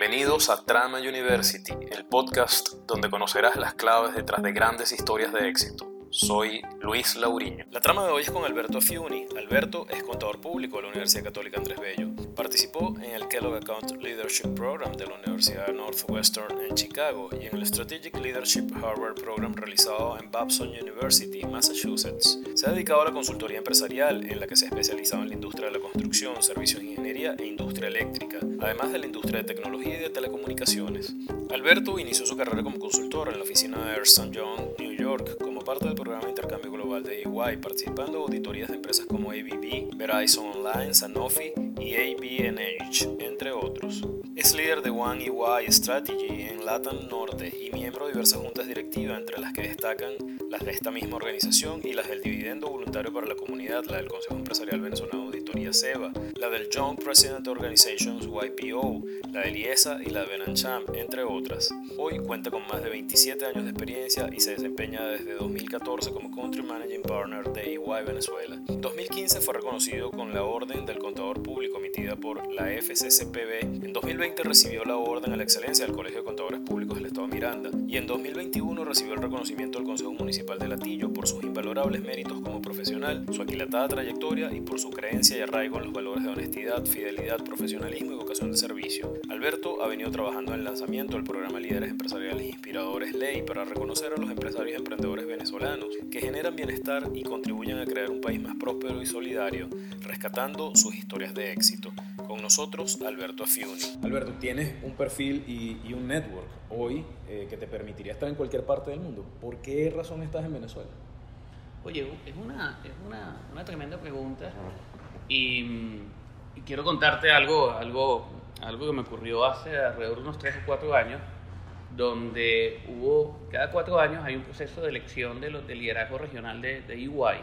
Bienvenidos a Trama University, el podcast donde conocerás las claves detrás de grandes historias de éxito. Soy Luis Lauriño. La trama de hoy es con Alberto Fiuni. Alberto es contador público de la Universidad Católica Andrés Bello. Participó en el Kellogg Account Leadership Program de la Universidad Northwestern en Chicago y en el Strategic Leadership Harvard Program realizado en Babson University, Massachusetts. Se ha dedicado a la consultoría empresarial en la que se ha especializado en la industria de la construcción, servicios de ingeniería e industria eléctrica, además de la industria de tecnología y de telecomunicaciones. Alberto inició su carrera como consultor en la oficina de Ernst Young, New York, como parte del programa de intercambio global de EY, participando en auditorías de empresas como ABB, Verizon Online, Sanofi y ABNH, entre otros. Es líder de One EY Strategy en Latam Norte y miembro de diversas juntas directivas, entre las que destacan las de esta misma organización y las del Dividendo Voluntario para la Comunidad, la del Consejo Empresarial Venezolano Auditoría SEBA, la del Young President Organizations YPO, la del IESA y la de Benancham, entre otras. Hoy cuenta con más de 27 años de experiencia y se desempeña desde 2014 como Country Managing Partner de EY Venezuela. En 2015 fue reconocido con la Orden del Contador Público emitida por la FCCPB. En 2020 recibió la Orden a la Excelencia del Colegio de Contadores Públicos del Estado de Miranda y en 2021 recibió el reconocimiento del Consejo Municipal de Latillo por sus invalorables méritos como profesional, su aquilatada trayectoria y por su creencia y arraigo en los valores de honestidad, fidelidad, profesionalismo y vocación de servicio. Alberto ha venido trabajando en el lanzamiento del programa Líderes Empresariales Inspiradores Ley para reconocer a los empresarios y emprendedores venezolanos que generan bienestar y contribuyen a crear un país más próspero y solidario, rescatando sus historias de éxito. Con nosotros, Alberto Afiuni. Alberto, tienes un perfil y, un network hoy eh, que te permitiría estar en cualquier parte del mundo. ¿Por qué razón estás en Venezuela? Oye, es una, es una, una tremenda pregunta y, quiero contarte algo, algo, algo que me ocurrió hace alrededor de unos 3 o 4 años, donde hubo, cada 4 años hay un proceso de elección de, de liderazgo regional de, de EY,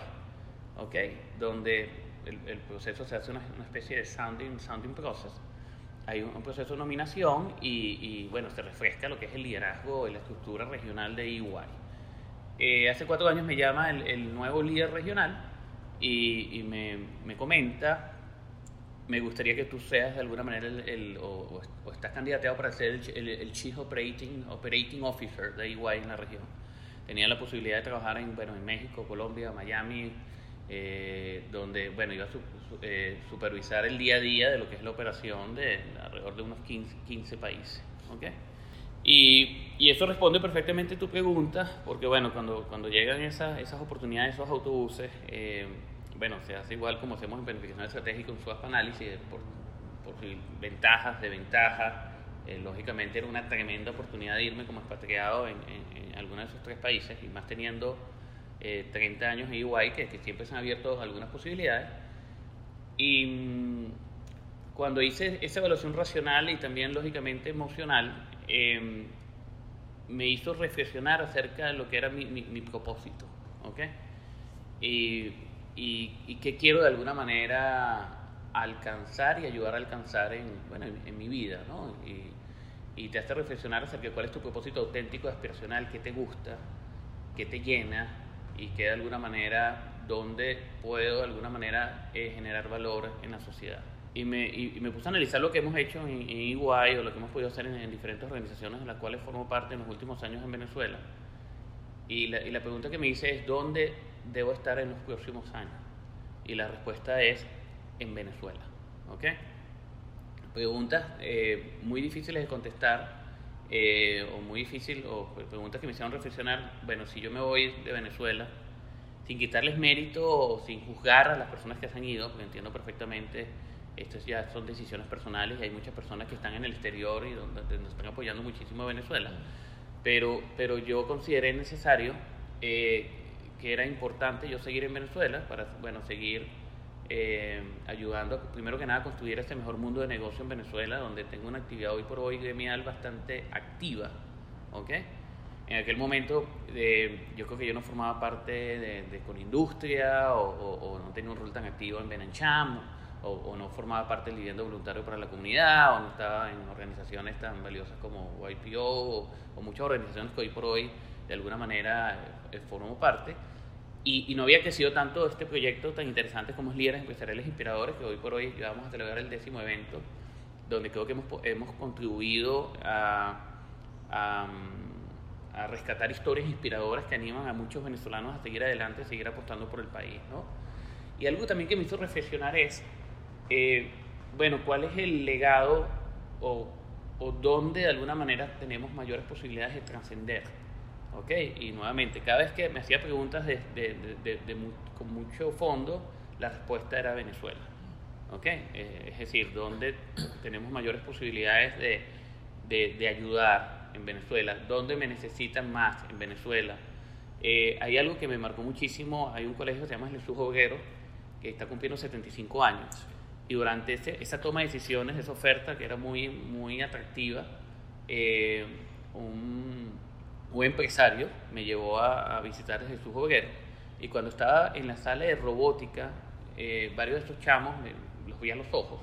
¿okay? donde el, proceso se hace una, especie de sounding, sounding process. Hay un, proceso de nominación y, bueno, se refresca lo que es el liderazgo y la estructura regional de EY. Eh, hace cuatro años me llama el, nuevo líder regional y, me, me, comenta, me gustaría que tú seas de alguna manera el, o, estás candidateado para ser el, Chief Operating, Operating Officer de EY en la región. Tenía la posibilidad de trabajar en, bueno, en México, Colombia, Miami, eh, donde bueno, iba a eh, supervisar el día a día de lo que es la operación de alrededor de unos 15, 15 países. ¿okay? Y, y, eso responde perfectamente a tu pregunta, porque bueno, cuando, cuando llegan esas, esas oportunidades, esos autobuses, eh, bueno, se hace igual como hacemos en planificación estratégica, un swap análisis por, por ventajas, desventajas. lógicamente era una tremenda oportunidad de irme como expatriado en, en, en algunos de esos tres países, y más teniendo 30 eh, años en igual que, que, siempre se han abierto algunas posibilidades. Y mm, cuando hice esa evaluación racional y también lógicamente emocional, em, me hizo reflexionar acerca de lo que era mi, mi, propósito, ¿ok? Y, y, qué quiero de alguna manera alcanzar y ayudar a alcanzar en, bueno, en, mi vida, ¿no? Y, y, te hace reflexionar acerca de cuál es tu propósito auténtico, aspiracional, qué te gusta, qué te llena, y que de alguna manera donde puedo de alguna manera eh, generar valor en la sociedad. Y me, y, me, puse a analizar lo que hemos hecho en, en o lo que hemos podido hacer en, diferentes organizaciones de las cuales formo parte en los últimos años en Venezuela. Y la, y la pregunta que me hice es, ¿dónde debo estar en los próximos años? Y la respuesta es, en Venezuela. ¿Ok? Preguntas eh, muy difíciles de contestar eh, o muy difícil, o preguntas que me hicieron reflexionar, bueno, si yo me voy de Venezuela, sin quitarles mérito o sin juzgar a las personas que se han ido, porque entiendo perfectamente, estas ya son decisiones personales y hay muchas personas que están en el exterior y donde, nos están apoyando muchísimo a Venezuela, pero, pero yo consideré necesario eh, que era importante yo seguir en Venezuela para, bueno, seguir eh, ayudando, primero que nada, a construir este mejor mundo de negocio en Venezuela, donde tengo una actividad hoy por hoy gremial bastante activa. ¿ok? En aquel momento, eh, yo creo que yo no formaba parte de, de Conindustria o, o, no tenía un rol tan activo en Benancham o, o, no formaba parte del viviendo voluntario para la comunidad o no estaba en organizaciones tan valiosas como YPO o, muchas organizaciones que hoy por hoy de alguna manera eh, formo parte y, no había crecido tanto este proyecto tan interesante como es Líderes Empresariales Inspiradores, que hoy por hoy vamos a celebrar el décimo evento. donde creo que hemos, hemos contribuido a, a, a, rescatar historias inspiradoras que animan a muchos venezolanos a seguir adelante, a seguir apostando por el país. ¿no? Y algo también que me hizo reflexionar es, eh, bueno, ¿cuál es el legado o, o dónde de alguna manera tenemos mayores posibilidades de trascender? ¿Ok? Y nuevamente, cada vez que me hacía preguntas de, de, de, con mucho fondo, la respuesta era Venezuela. ¿Ok? Eh, es decir, ¿dónde tenemos mayores posibilidades de, ayudar en Venezuela? ¿Dónde me necesitan más en Venezuela? Eh, hay algo que me marcó muchísimo, hay un colegio que se llama Jesús Hoguero, que está cumpliendo 75 años. Y durante ese, esa toma de decisiones, esa oferta que era muy, muy atractiva, eh, un, un, empresario me llevó a, visitar a Jesús Hoguero. Y cuando estaba en la sala de robótica, eh, varios de estos chamos los vi a los ojos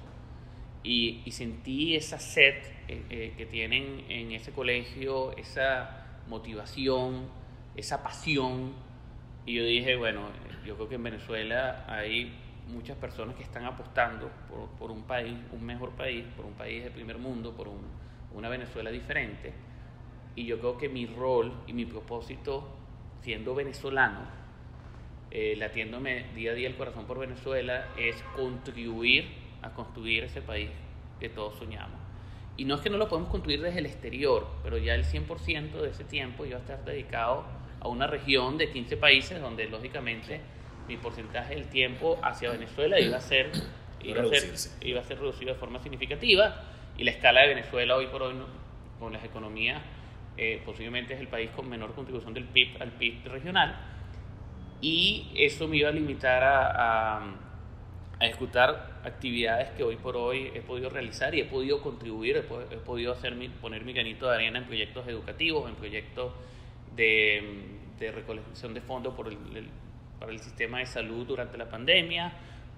y, sentí esa sed eh, que tienen en ese colegio, esa motivación, esa pasión. Y yo dije, bueno, yo creo que en Venezuela hay muchas personas que están apostando por, por, un país, un mejor país, por un país de primer mundo, por un, una Venezuela diferente. Y yo creo que mi rol y mi propósito, siendo venezolano, eh, latiéndome día a día el corazón por Venezuela, es contribuir a construir ese país que todos soñamos. Y no es que no lo podemos construir desde el exterior, pero ya el 100% de ese tiempo iba a estar dedicado a una región de 15 países donde lógicamente mi porcentaje del tiempo hacia Venezuela iba a ser, iba a ser, iba a ser reducido de forma significativa y la escala de Venezuela hoy por hoy con las economías eh, posiblemente es el país con menor contribución del PIB al PIB regional y eso me iba a limitar a, a, ejecutar actividades que hoy por hoy he podido realizar y he podido contribuir, he, podido hacer mi, poner mi granito de arena en proyectos educativos, en proyectos de, de recolección de fondos para el sistema de salud durante la pandemia,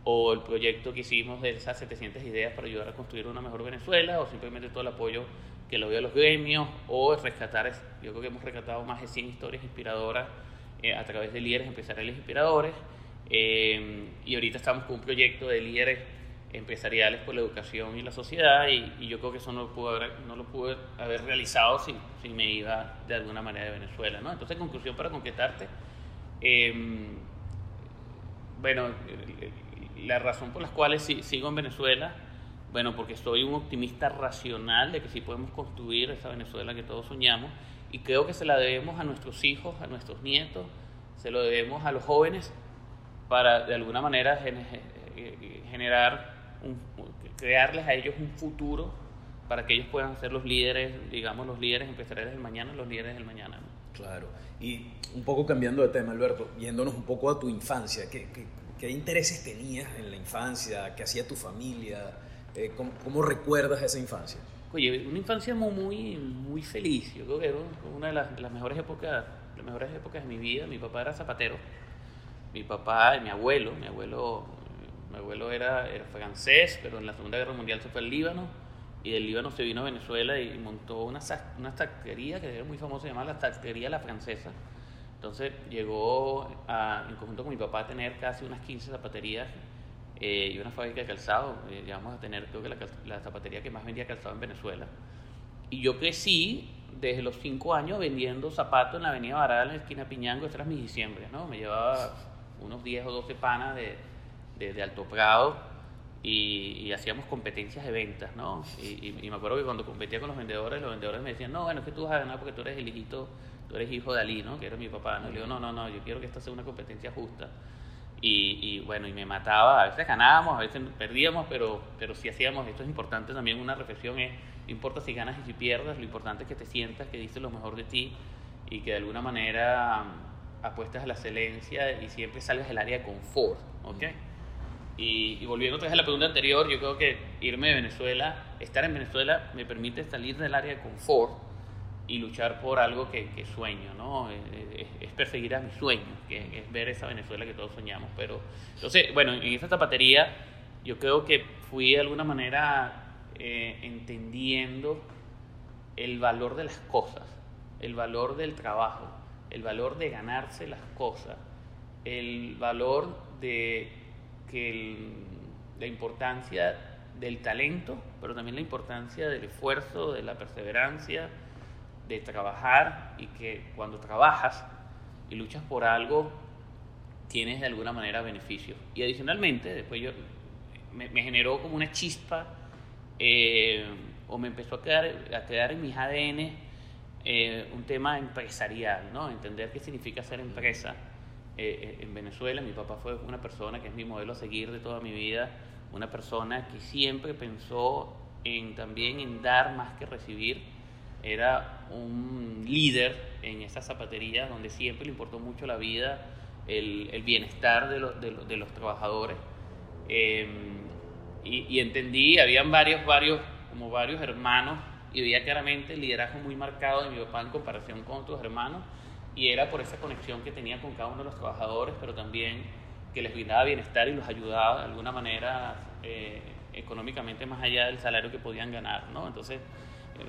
o el proyecto que hicimos de esas 700 ideas para ayudar a construir una mejor Venezuela, o simplemente todo el apoyo que le doy a los gremios, o rescatar, yo creo que hemos rescatado más de 100 historias inspiradoras eh, a través de líderes empresariales inspiradores, eh, y ahorita estamos con un proyecto de líderes empresariales por la educación y la sociedad, y, y yo creo que eso no lo pude haber, no lo pude haber realizado si, si me iba de alguna manera de Venezuela. ¿no? Entonces, conclusión para concretarte, eh, bueno, la razón por la cual sigo en Venezuela, bueno, porque soy un optimista racional de que sí podemos construir esa Venezuela que todos soñamos y creo que se la debemos a nuestros hijos, a nuestros nietos, se lo debemos a los jóvenes para de alguna manera generar, un, crearles a ellos un futuro para que ellos puedan ser los líderes, digamos, los líderes empresariales del mañana, los líderes del mañana. ¿no? Claro. Y un poco cambiando de tema, Alberto, yéndonos un poco a tu infancia, ¿qué, qué, qué intereses tenías en la infancia? ¿Qué hacía tu familia? Eh, ¿cómo, ¿cómo, recuerdas esa infancia? Oye, una infancia muy, muy feliz. Yo creo que era una de las, las, mejores épocas, las mejores épocas de mi vida. Mi papá era zapatero. Mi papá, mi abuelo, mi abuelo, mi abuelo era, era francés, pero en la Segunda Guerra Mundial se fue al Líbano y del Líbano se vino a Venezuela y montó una, una taquería que era muy famosa, llamada la taquería La Francesa. Entonces llegó a, en conjunto con mi papá a tener casi unas 15 zapaterías eh, y una fábrica de calzado. Eh, a tener, creo que la, la, zapatería que más vendía calzado en Venezuela. Y yo crecí desde los 5 años vendiendo zapatos en la avenida Barada, en la esquina Piñango, estas eran mis diciembre, ¿no? Me llevaba unos 10 o 12 panas de, de, de Alto Prado y, y, hacíamos competencias de ventas, ¿no? Y, y, y, me acuerdo que cuando competía con los vendedores, los vendedores me decían, no, bueno, es que tú vas a ganar porque tú eres el hijito, tú eres hijo de Ali, ¿no? Que era mi papá, ¿no? Y no, no, no, yo quiero que esta sea una competencia justa. Y, bueno, y me mataba, a veces ganábamos, a veces perdíamos, pero, pero si hacíamos, esto es importante también, una reflexión es, no importa si ganas y si pierdas, lo importante es que te sientas, que dices lo mejor de ti y que de alguna manera um, apuestas a la excelencia y siempre salgas del área de confort, ¿ok? Y, y, volviendo otra vez a la pregunta anterior, yo creo que irme de Venezuela, estar en Venezuela me permite salir del área de confort y luchar por algo que, que sueño, ¿no? Es, es, perseguir a mis sueños, que es ver esa Venezuela que todos soñamos. Pero, entonces, bueno, en esa zapatería yo creo que fui de alguna manera eh, entendiendo el valor de las cosas, el valor del trabajo, el valor de ganarse las cosas, el valor de que el, la importancia del talento, pero también la importancia del esfuerzo, de la perseverancia, de trabajar y que cuando trabajas y luchas por algo, tienes de alguna manera beneficios. Y adicionalmente, después yo me, generó como una chispa eh, o me empezó a quedar, a quedar en mis ADN eh, un tema empresarial, ¿no? Entender qué significa ser empresa. Eh, en Venezuela mi papá fue una persona que es mi modelo a seguir de toda mi vida, una persona que siempre pensó en también en dar más que recibir. Era un líder en esa zapatería donde siempre le importó mucho la vida, el, el bienestar de, de, de, los trabajadores. Eh, y, y, entendí, habían varios, varios, como varios hermanos, y veía claramente el liderazgo muy marcado de mi papá en comparación con otros hermanos, y era por esa conexión que tenía con cada uno de los trabajadores, pero también que les brindaba bienestar y los ayudaba de alguna manera eh, económicamente más allá del salario que podían ganar, ¿no? Entonces,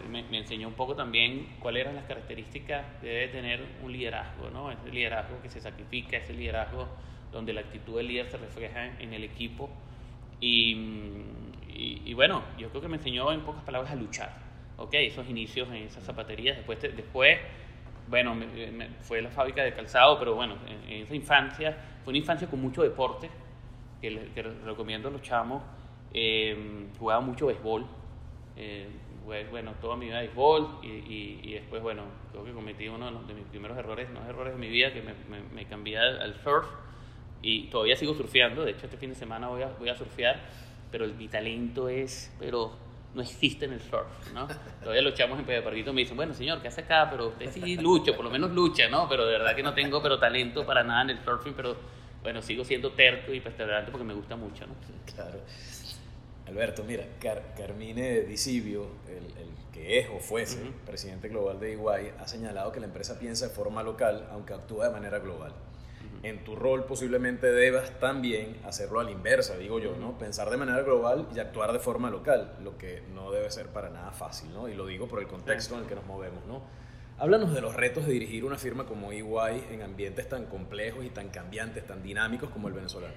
me, me, enseñó un poco también cuáles eran las características que debe tener un liderazgo, ¿no? Ese liderazgo que se sacrifica, ese liderazgo donde la actitud del líder se refleja en, el equipo. Y, bueno, yo creo que me enseñó en pocas palabras a luchar, ¿ok? Esos inicios en esas zapaterías, después, después bueno, fue la fábrica de calzado, pero bueno, en, en, esa infancia, fue una infancia con mucho deporte, que recomiendo a los chamos, eh, jugaba mucho béisbol, eh, bueno, toda mi vida béisbol y, y, y, después, bueno, creo que cometí uno de mis primeros errores, no errores de mi vida, que me, me, me cambié al, al, surf y todavía sigo surfeando, de hecho este fin de semana voy a, voy a surfear, pero el, mi talento es, pero no existe en el surf, ¿no? Todavía los chamos en Pedaparguito me dicen, bueno, señor, ¿qué hace acá? Pero usted sí lucha, por lo menos lucha, ¿no? Pero de verdad que no tengo pero talento para nada en el surfing, pero bueno, sigo siendo terco y perseverante porque me gusta mucho, ¿no? Claro. Alberto, mira, Car Carmine Disibio, el, el, que es o fuese uh -huh. presidente global de Iguay, ha señalado que la empresa piensa de forma local, aunque actúa de manera global. Uh -huh. En tu rol posiblemente debas también hacerlo a la inversa, digo yo, ¿no? Pensar de manera global y actuar de forma local, lo que no debe ser para nada fácil, ¿no? Y lo digo por el contexto en el que nos movemos, ¿no? Háblanos de los retos de dirigir una firma como EY en ambientes tan complejos y tan cambiantes, tan dinámicos como el venezolano.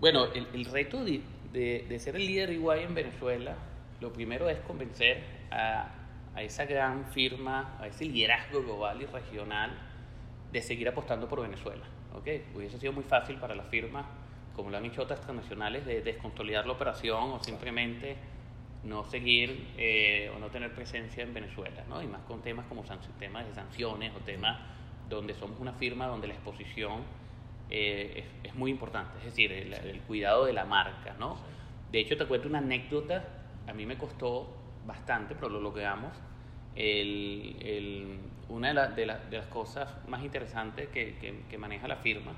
Bueno, el, el reto de, de, de, ser el líder EY en Venezuela, lo primero es convencer a, a, esa gran firma, a ese liderazgo global y regional de seguir apostando por Venezuela. ¿okay? Hubiese sido muy fácil para la firma, como lo han hecho otras transnacionales, de desconsolidar la operación o simplemente no seguir eh, o no tener presencia en Venezuela, ¿no? y más con temas como temas de sanciones o temas donde somos una firma donde la exposición eh, es, es, muy importante, es decir, el, el, cuidado de la marca. ¿no? De hecho, te cuento una anécdota, a mí me costó bastante, pero lo logramos. El, el, una de, la, de, la, de, las cosas más interesantes que, que, que maneja la firma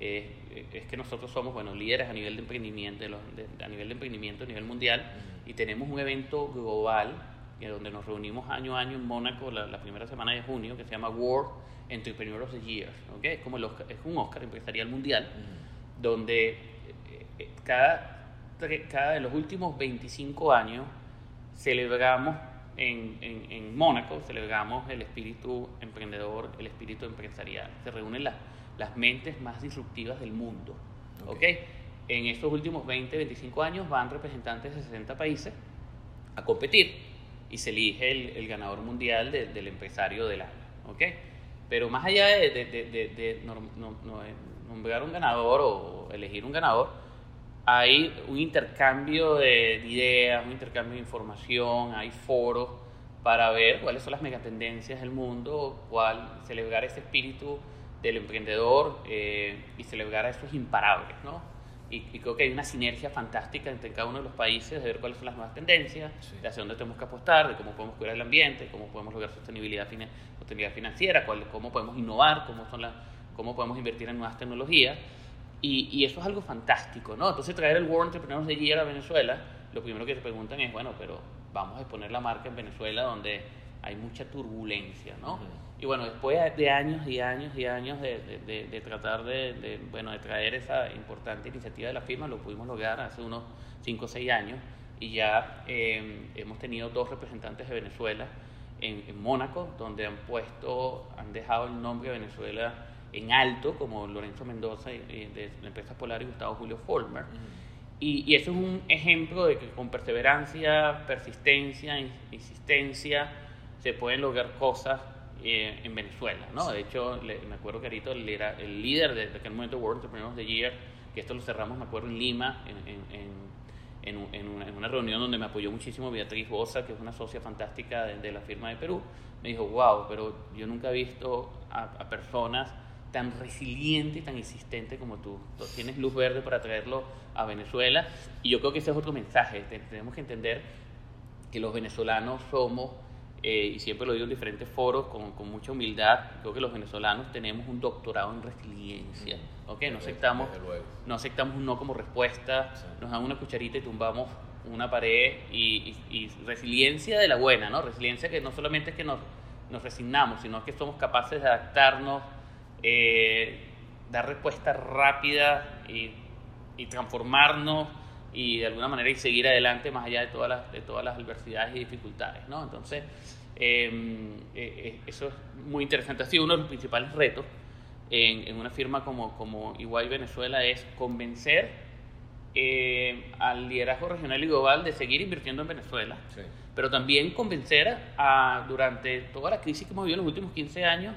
es, es, que nosotros somos bueno, líderes a nivel de emprendimiento, de los, a nivel de emprendimiento a nivel mundial y tenemos un evento global donde nos reunimos año a año en Mónaco la, la, primera semana de junio que se llama World Entrepreneur of the Year. ¿okay? Es, como el Oscar, es un Oscar empresarial mundial uh -huh. donde eh, cada, cada de los últimos 25 años celebramos en, en, en Mónaco, celebramos el espíritu emprendedor, el espíritu empresarial. Se reúnen las, las mentes más disruptivas del mundo. ¿okay? ¿okay? En estos últimos 20, 25 años van representantes de 60 países a competir y se elige el, el ganador mundial de, del empresario del año. ¿okay? Pero más allá de, de, de no, no, no, nombrar un ganador o elegir un ganador, hay un intercambio de ideas, un intercambio de información, hay foros para ver cuáles son las megatendencias del mundo, cuál celebrar ese espíritu del emprendedor eh, y celebrar a esos imparables, ¿no? Y, y, creo que hay una sinergia fantástica entre cada uno de los países de ver cuáles son las nuevas tendencias, sí. de hacia dónde tenemos que apostar, de cómo podemos cuidar el ambiente, cómo podemos lograr sostenibilidad, sostenibilidad financiera, cuál, cómo podemos innovar, cómo, son las, cómo podemos invertir en nuevas tecnologías. Y, y, eso es algo fantástico, ¿no? Entonces traer el World Entrepreneurs de Year a Venezuela, lo primero que se preguntan es, bueno, pero vamos a exponer la marca en Venezuela donde hay mucha turbulencia, ¿no? Uh -huh. Y bueno, después de años y años y años de, de, de, de tratar de, bueno, de traer esa importante iniciativa de la firma, lo pudimos lograr hace unos 5 o 6 años y ya eh, hemos tenido dos representantes de Venezuela en, en, Mónaco, donde han puesto, han dejado el nombre de Venezuela en alto, como Lorenzo Mendoza y, y de la empresa Polar y Gustavo Julio Folmer. Uh -huh. Y, eso es un ejemplo de que con perseverancia, persistencia, insistencia, se pueden lograr cosas eh, en Venezuela, ¿no? De hecho, me acuerdo que ahorita el, el líder de, aquel momento World Entrepreneurs of the Year, que esto lo cerramos, me acuerdo, en Lima, en, en, una, reunión donde me apoyó muchísimo Beatriz Bosa, que es una socia fantástica de, la firma de Perú, me dijo, wow, pero yo nunca he visto a, a personas tan resiliente y tan insistente como tú. Tienes luz verde para traerlo a Venezuela y yo creo que ese es otro mensaje. Tenemos que entender que los venezolanos somos, eh, y siempre lo digo en diferentes foros con, con, mucha humildad, creo que los venezolanos tenemos un doctorado en resiliencia. Mm. ¿okay? No, aceptamos, no aceptamos un no como respuesta, nos dan una cucharita y tumbamos una pared y, y, resiliencia de la buena, ¿no? Resiliencia que no solamente es que nos, nos resignamos, sino que somos capaces de adaptarnos, eh, dar respuesta rápida y, transformarnos y de alguna manera y seguir adelante más allá de todas las, de todas las adversidades y dificultades. ¿no? Entonces, eh, eh, eso es muy interesante. Ha sido uno de los principales retos en, una firma como, como Iguay Venezuela es convencer al liderazgo regional y global de seguir invirtiendo en Venezuela, pero también convencer a, durante toda la crisis que hemos vivido en los últimos 15 años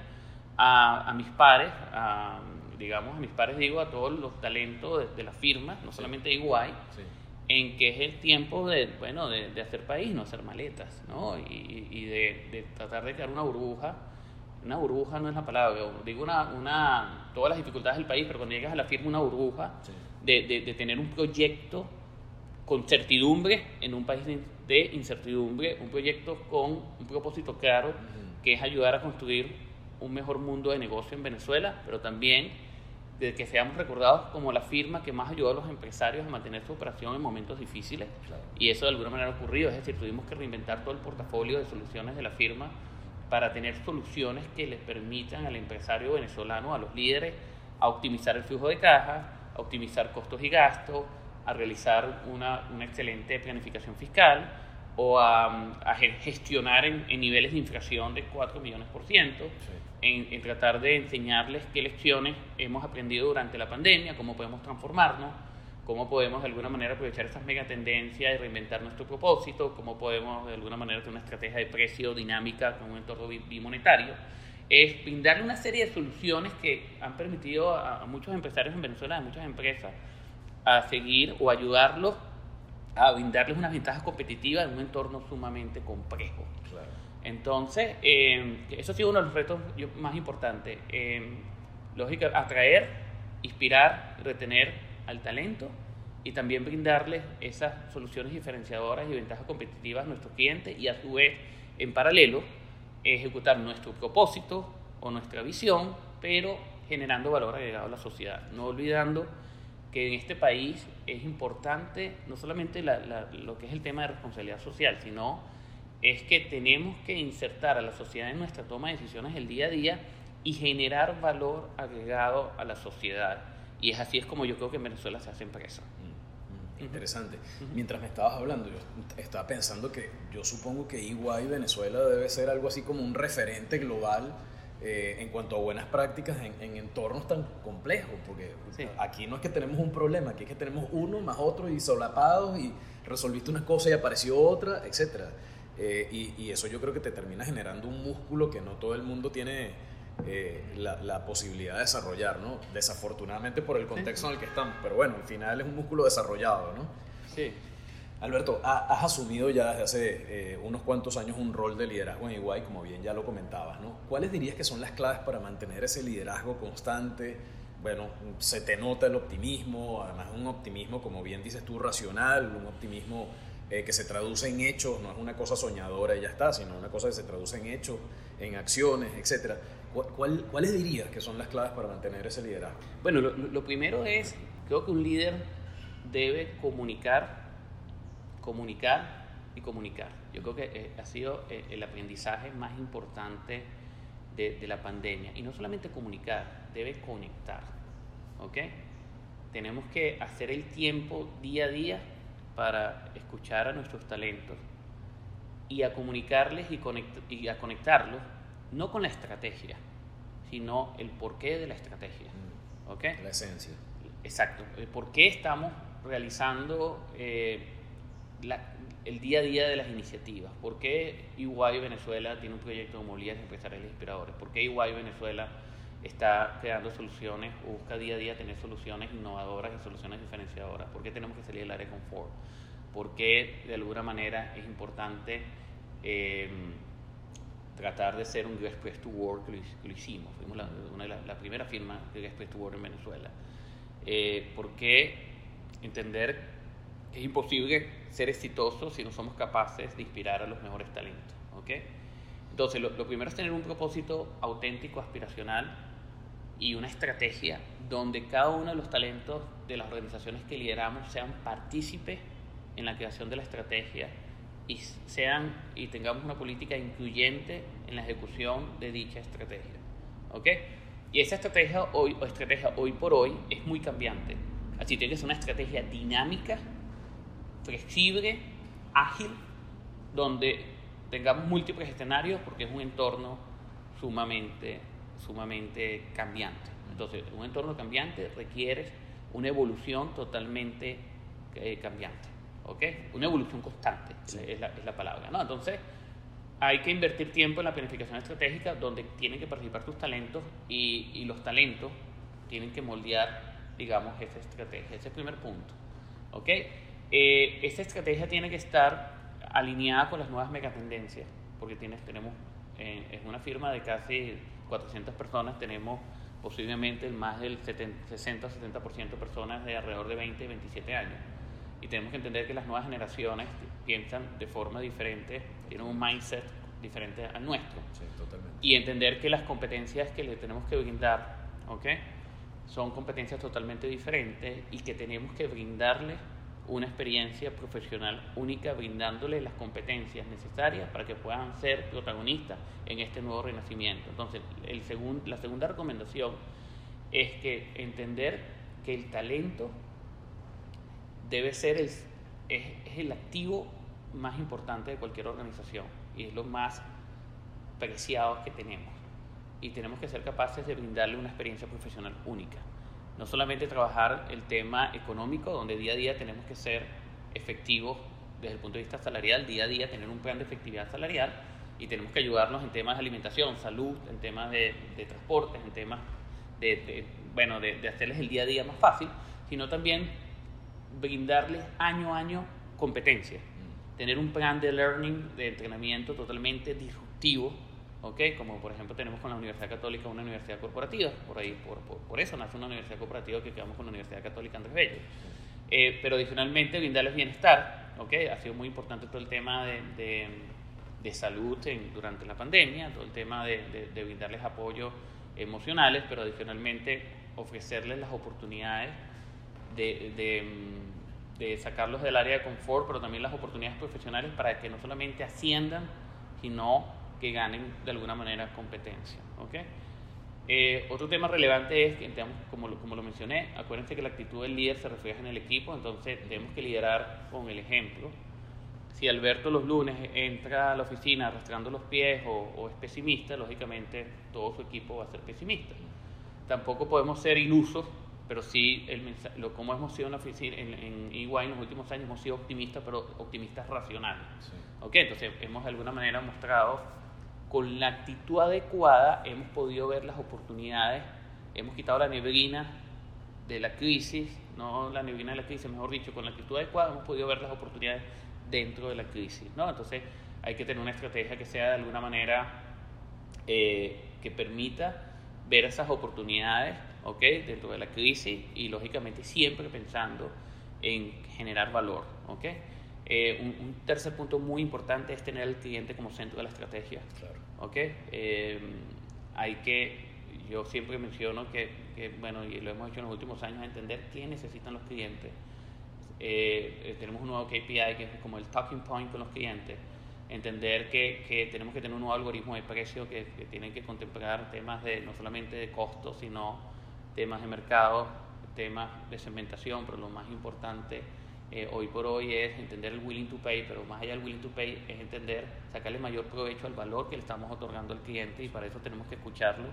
a, mis pares, a, digamos, a mis pares digo, a todos los talentos de, la firma, no solamente de Iguay, en que es el tiempo de, bueno, de, hacer país, no hacer maletas, ¿no? Y, y de, tratar de crear una burbuja. Una burbuja no es la palabra, digo una, una, todas las dificultades del país, pero cuando llegas a la firma una burbuja de, tener un proyecto con certidumbre en un país de incertidumbre, un proyecto con un propósito claro, que es ayudar a construir un mejor mundo de negocio en Venezuela, pero también de que seamos recordados como la firma que más ayudó a los empresarios a mantener su operación en momentos difíciles. Y eso de alguna manera ha ocurrido, es decir, tuvimos que reinventar todo el portafolio de soluciones de la firma para tener soluciones que les permitan al empresario venezolano, a los líderes, a optimizar el flujo de caja, a optimizar costos y gastos, a realizar una, una excelente planificación fiscal o a, gestionar en, niveles de inflación de 4 millones por ciento en, tratar de enseñarles qué lecciones hemos aprendido durante la pandemia, cómo podemos transformarnos, cómo podemos de alguna manera aprovechar estas megatendencias y reinventar nuestro propósito, cómo podemos de alguna manera tener una estrategia de precio dinámica con un entorno bimonetario. Es brindarle una serie de soluciones que han permitido a, muchos empresarios en Venezuela, a muchas empresas, a seguir o ayudarlos a brindarles unas ventajas competitivas en un entorno sumamente complejo. Entonces, eh, eso ha sido uno de los retos más importantes. Eh, lógica, atraer, inspirar, retener al talento y también brindarles esas soluciones diferenciadoras y ventajas competitivas a nuestros clientes y a su vez, en paralelo, ejecutar nuestro propósito o nuestra visión, pero generando valor agregado a la sociedad, no olvidando que en este país es importante no solamente lo que es el tema de responsabilidad social, sino es que tenemos que insertar a la sociedad en nuestra toma de decisiones el día a día y generar valor agregado a la sociedad. Y es así es como yo creo que en Venezuela se hace empresa. Mm, mm, interesante. Mientras me estabas hablando, yo estaba pensando que yo supongo que Iguay Venezuela debe ser algo así como un referente global eh, en cuanto a buenas prácticas en, entornos tan complejos, porque aquí no es que tenemos un problema, aquí es que tenemos uno más otro y solapados y resolviste una cosa y apareció otra, etcétera. Eh, y, eso yo creo que te termina generando un músculo que no todo el mundo tiene eh, la, posibilidad de desarrollar, ¿no? Desafortunadamente por el contexto en el que estamos, pero bueno, al final es un músculo desarrollado, ¿no? Sí. Alberto, has asumido ya desde hace eh, unos cuantos años un rol de liderazgo en Iguay, como bien ya lo comentabas, ¿no? ¿Cuáles dirías que son las claves para mantener ese liderazgo constante? Bueno, se te nota el optimismo, además un optimismo, como bien dices tú, racional, un optimismo eh, que se traduce en hechos, no es una cosa soñadora y ya está, sino una cosa que se traduce en hechos, en acciones, etc. ¿Cuál, ¿Cuáles dirías que son las claves para mantener ese liderazgo? Bueno, lo, primero es, creo que un líder debe comunicar, comunicar y comunicar. Yo creo que eh, ha sido eh, el aprendizaje más importante de, de, la pandemia. Y no solamente comunicar, debe conectar. ¿Ok? Tenemos que hacer el tiempo día a día para escuchar a nuestros talentos y a comunicarles y, y a conectarlos, no con la estrategia, sino el porqué de la estrategia. Mm. ¿Ok? La esencia. Exacto. El por qué estamos realizando eh, el día a día de las iniciativas. ¿Por qué EY Venezuela tiene un proyecto de movilidad empresariales inspiradores? ¿Por qué EY Venezuela está creando soluciones o busca día a día tener soluciones innovadoras y soluciones diferenciadoras? ¿Por qué tenemos que salir del área de confort? ¿Por qué de alguna manera es importante eh, tratar de ser un Place to Work que lo, hicimos? Fuimos la, una de las la primeras firmas de Place to Work en Venezuela. Eh, ¿Por qué entender que es imposible ser exitoso si no somos capaces de inspirar a los mejores talentos? ¿okay? Entonces, lo, lo primero es tener un propósito auténtico, aspiracional y una estrategia donde cada uno de los talentos de las organizaciones que lideramos sean partícipes en la creación de la estrategia y sean y tengamos una política incluyente en la ejecución de dicha estrategia. ¿Ok? Y esa estrategia hoy, o estrategia hoy por hoy es muy cambiante. Así tiene que ser una estrategia dinámica, flexible, ágil, donde tengamos múltiples escenarios porque es un entorno sumamente, sumamente cambiante. Entonces, un entorno cambiante requiere una evolución totalmente eh, cambiante. ¿Ok? Una evolución constante es, la, es la palabra. ¿no? Entonces, hay que invertir tiempo en la planificación estratégica donde tienen que participar tus talentos y, y los talentos tienen que moldear, digamos, esa estrategia. Ese es el primer punto. ¿Ok? Eh, esa estrategia tiene que estar alineada con las nuevas megatendencias, porque tienes, tenemos, eh, es una firma de casi 400 personas, tenemos posiblemente más del 60-70% de personas de alrededor de 20 y 27 años. Y tenemos que entender que las nuevas generaciones piensan de forma diferente, tienen un mindset diferente al nuestro. Sí, totalmente. Y entender que las competencias que le tenemos que brindar, ¿ok? Son competencias totalmente diferentes y que tenemos que brindarle una experiencia profesional única, brindándole las competencias necesarias para que puedan ser protagonistas en este nuevo renacimiento. Entonces, el segun, la segunda recomendación es que entender que el talento debe ser el, es, es el activo más importante de cualquier organización y es lo más preciado que tenemos. Y tenemos que ser capaces de brindarle una experiencia profesional única. No solamente trabajar el tema económico, donde día a día tenemos que ser efectivos desde el punto de vista salarial, día a día tener un plan de efectividad salarial y tenemos que ayudarnos en temas de alimentación, salud, en temas de, de transportes, en temas de, de bueno, de, de hacerles el día a día más fácil, sino también brindarles año a año competencias tener un plan de learning, de entrenamiento totalmente disruptivo, ¿ok? Como por ejemplo tenemos con la Universidad Católica una universidad corporativa, por ahí, por, por, por eso nace una universidad corporativa que quedamos con la Universidad Católica Andrés Bello. Eh, pero adicionalmente brindarles bienestar, ¿ok? Ha sido muy importante todo el tema de, de, de salud en, durante la pandemia, todo el tema de, de brindarles apoyo emocionales, pero adicionalmente ofrecerles las oportunidades de, de, de, sacarlos del área de confort, pero también las oportunidades profesionales para que no solamente asciendan, sino que ganen de alguna manera competencia. ¿okay? Eh, otro tema relevante es que, digamos, como, lo, como lo mencioné, acuérdense que la actitud del líder se refleja en el equipo, entonces tenemos que liderar con el ejemplo. Si Alberto los lunes entra a la oficina arrastrando los pies o, o es pesimista, lógicamente todo su equipo va a ser pesimista. Tampoco podemos ser ilusos pero sí, el mensaje, lo, como hemos sido en, oficina, en, en EY en los últimos años, hemos sido optimistas, pero optimistas racionales. Entonces, hemos de alguna manera mostrado, con la actitud adecuada, hemos podido ver las oportunidades, hemos quitado la neblina de la crisis, no la neblina de la crisis, mejor dicho, con la actitud adecuada hemos podido ver las oportunidades dentro de la crisis, ¿no? Entonces, hay que tener una estrategia que sea de alguna manera eh, que permita ver esas oportunidades ¿okay? dentro de la crisis y lógicamente siempre pensando en generar valor. ¿okay? Eh, un, un, tercer punto muy importante es tener al cliente como centro de la estrategia. Claro. ¿okay? Eh, hay que, yo siempre menciono que, que, bueno, y lo hemos hecho en los últimos años, entender qué necesitan los clientes. Eh, tenemos un nuevo KPI que es como el talking point con los clientes entender que, que, tenemos que tener un nuevo algoritmo de precio que, que tiene que contemplar temas de no solamente de costos, sino temas de mercado, temas de segmentación, pero lo más importante eh, hoy por hoy es entender el willing to pay, pero más allá del willing to pay es entender, sacarle mayor provecho al valor que le estamos otorgando al cliente y para eso tenemos que escucharlo,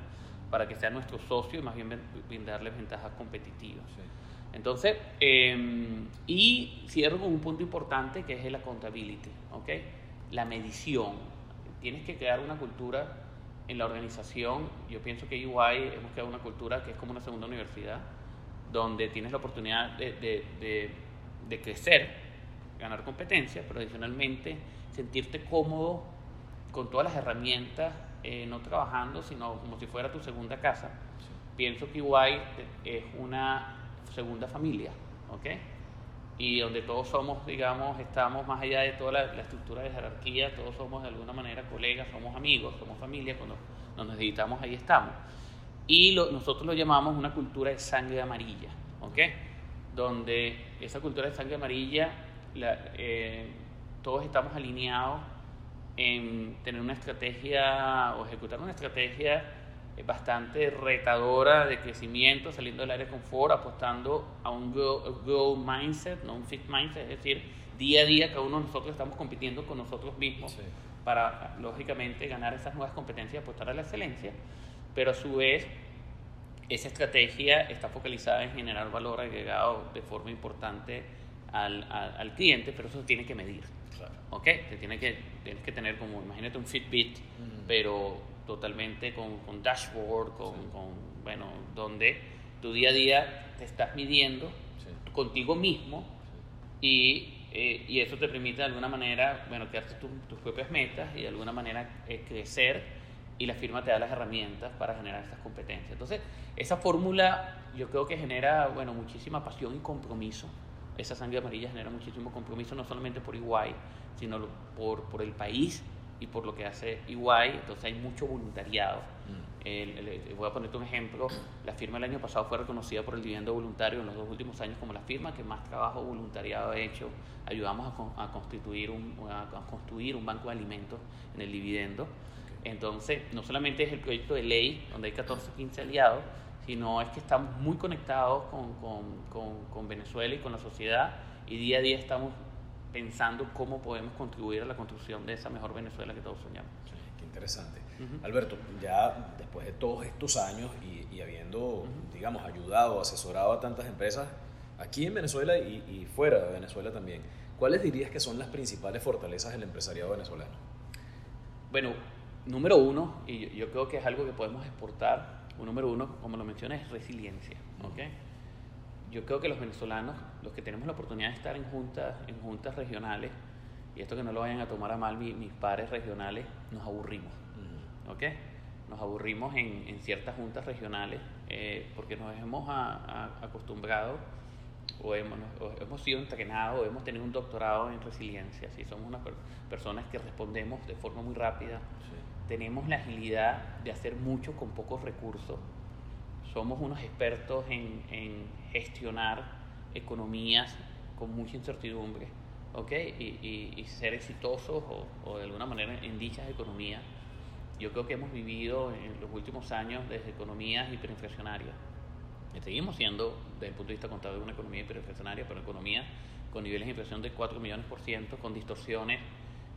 para que sea nuestro socio y más bien brindarle ventajas competitivas. Sí. Entonces, em, y cierro con un punto importante que es el accountability, ¿ok? La medición. Tienes que crear una cultura en la organización. Yo pienso que igual hemos creado una cultura que es como una segunda universidad, donde tienes la oportunidad de, de, de, crecer, ganar competencias, pero adicionalmente sentirte cómodo con todas las herramientas, eh, no trabajando, sino como si fuera tu segunda casa. Pienso que igual es una segunda familia, ¿ok? Y donde todos somos, digamos, estamos más allá de toda la, estructura de jerarquía, todos somos de alguna manera colegas, somos amigos, somos familia, cuando nos necesitamos ahí estamos. Y nosotros lo llamamos una cultura de sangre amarilla, ¿ok? Donde esa cultura de sangre amarilla, eh, todos estamos alineados en tener una estrategia o ejecutar una estrategia bastante retadora de crecimiento, saliendo del área de confort, apostando a un grow, mindset, no un fit mindset, es decir, día a día cada uno de nosotros estamos compitiendo con nosotros mismos para, lógicamente, ganar esas nuevas competencias, apostar a la excelencia, pero a su vez esa estrategia está focalizada en generar valor agregado de forma importante al, al, cliente, pero eso se tiene que medir. Claro. ¿Ok? Te tiene que, tienes que tener como, imagínate un Fitbit, pero totalmente con, con dashboard, con, con, bueno, donde tu día a día te estás midiendo contigo mismo y, eh, y, eso te permite de alguna manera, bueno, crearte tus propias metas y de alguna manera eh, crecer y la firma te da las herramientas para generar estas competencias. Entonces, esa fórmula yo creo que genera, bueno, muchísima pasión y compromiso. Esa sangre amarilla genera muchísimo compromiso, no solamente por Iguay, sino por, por el país y por lo que hace EY, entonces hay mucho voluntariado. Mm. voy a ponerte un ejemplo, la firma el año pasado fue reconocida por el dividendo voluntario en los dos últimos años como la firma que más trabajo voluntariado ha hecho. Ayudamos a, constituir un, a, construir un banco de alimentos en el dividendo. Entonces, no solamente es el proyecto de ley, donde hay 14 o 15 aliados, sino es que estamos muy conectados con, con, con, con Venezuela y con la sociedad y día a día estamos pensando cómo podemos contribuir a la construcción de esa mejor Venezuela que todos soñamos. qué interesante. Alberto, ya después de todos estos años y, habiendo, digamos, ayudado, asesorado a tantas empresas aquí en Venezuela y, fuera de Venezuela también, ¿cuáles dirías que son las principales fortalezas del empresariado venezolano? Bueno, número uno, y yo, creo que es algo que podemos exportar, un número uno, como lo mencioné, es resiliencia. ¿okay? yo creo que los venezolanos, los que tenemos la oportunidad de estar en juntas, en juntas regionales, y esto que no lo vayan a tomar a mal mis, pares regionales, nos aburrimos. ¿Ok? Nos aburrimos en, en ciertas juntas regionales eh, porque nos hemos acostumbrado o hemos, hemos, sido entrenados o hemos tenido un doctorado en resiliencia. Si somos unas personas que respondemos de forma muy rápida, tenemos la agilidad de hacer mucho con pocos recursos somos unos expertos en, gestionar economías con mucha incertidumbre, ¿ok? Y, ser exitosos o, de alguna manera en dichas economías. Yo creo que hemos vivido en los últimos años desde economías hiperinflacionarias. Seguimos siendo, desde el punto de vista contable, una economía hiperinflacionaria, pero economía con niveles de inflación de 4 millones por ciento, con distorsiones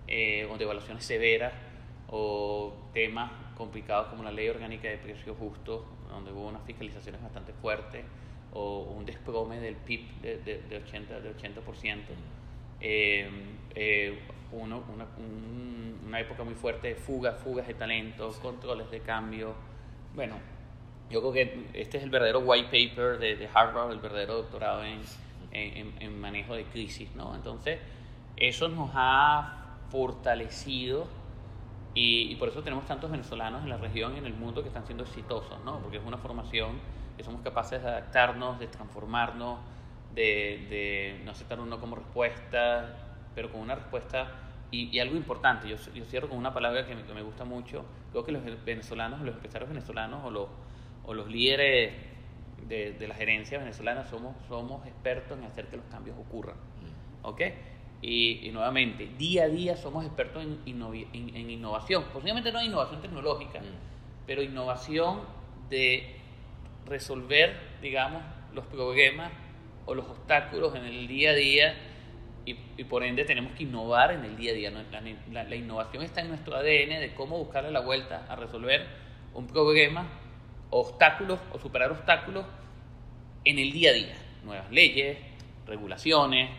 eh, o devaluaciones severas o temas complicados como la ley orgánica de precios justos, donde hubo unas fiscalizaciones bastante fuertes, o un desplome del PIB de, de, 80, de 80%. Eh, eh, una, una, época muy fuerte de fugas, fugas de talentos, controles de cambio. Bueno, yo creo que este es el verdadero white paper de, de Harvard, el verdadero doctorado en, en, en, manejo de crisis, ¿no? Entonces, eso nos ha fortalecido y, por eso tenemos tantos venezolanos en la región y en el mundo que están siendo exitosos, ¿no? Porque es una formación que somos capaces de adaptarnos, de transformarnos, de, de no aceptar uno como respuesta, pero con una respuesta y, algo importante, yo, yo, cierro con una palabra que me, que me, gusta mucho, creo que los venezolanos, los empresarios venezolanos o los, o los líderes de, de la gerencia venezolana somos, somos expertos en hacer que los cambios ocurran. ¿Ok? Y, nuevamente, día a día somos expertos en, en, innovación. Posiblemente no innovación tecnológica, mm. pero innovación de resolver, digamos, los problemas o los obstáculos en el día a día y, por ende tenemos que innovar en el día a día. La, la, innovación está en nuestro ADN de cómo buscarle la vuelta a resolver un problema, obstáculos o superar obstáculos en el día a día. nuevas leyes, regulaciones,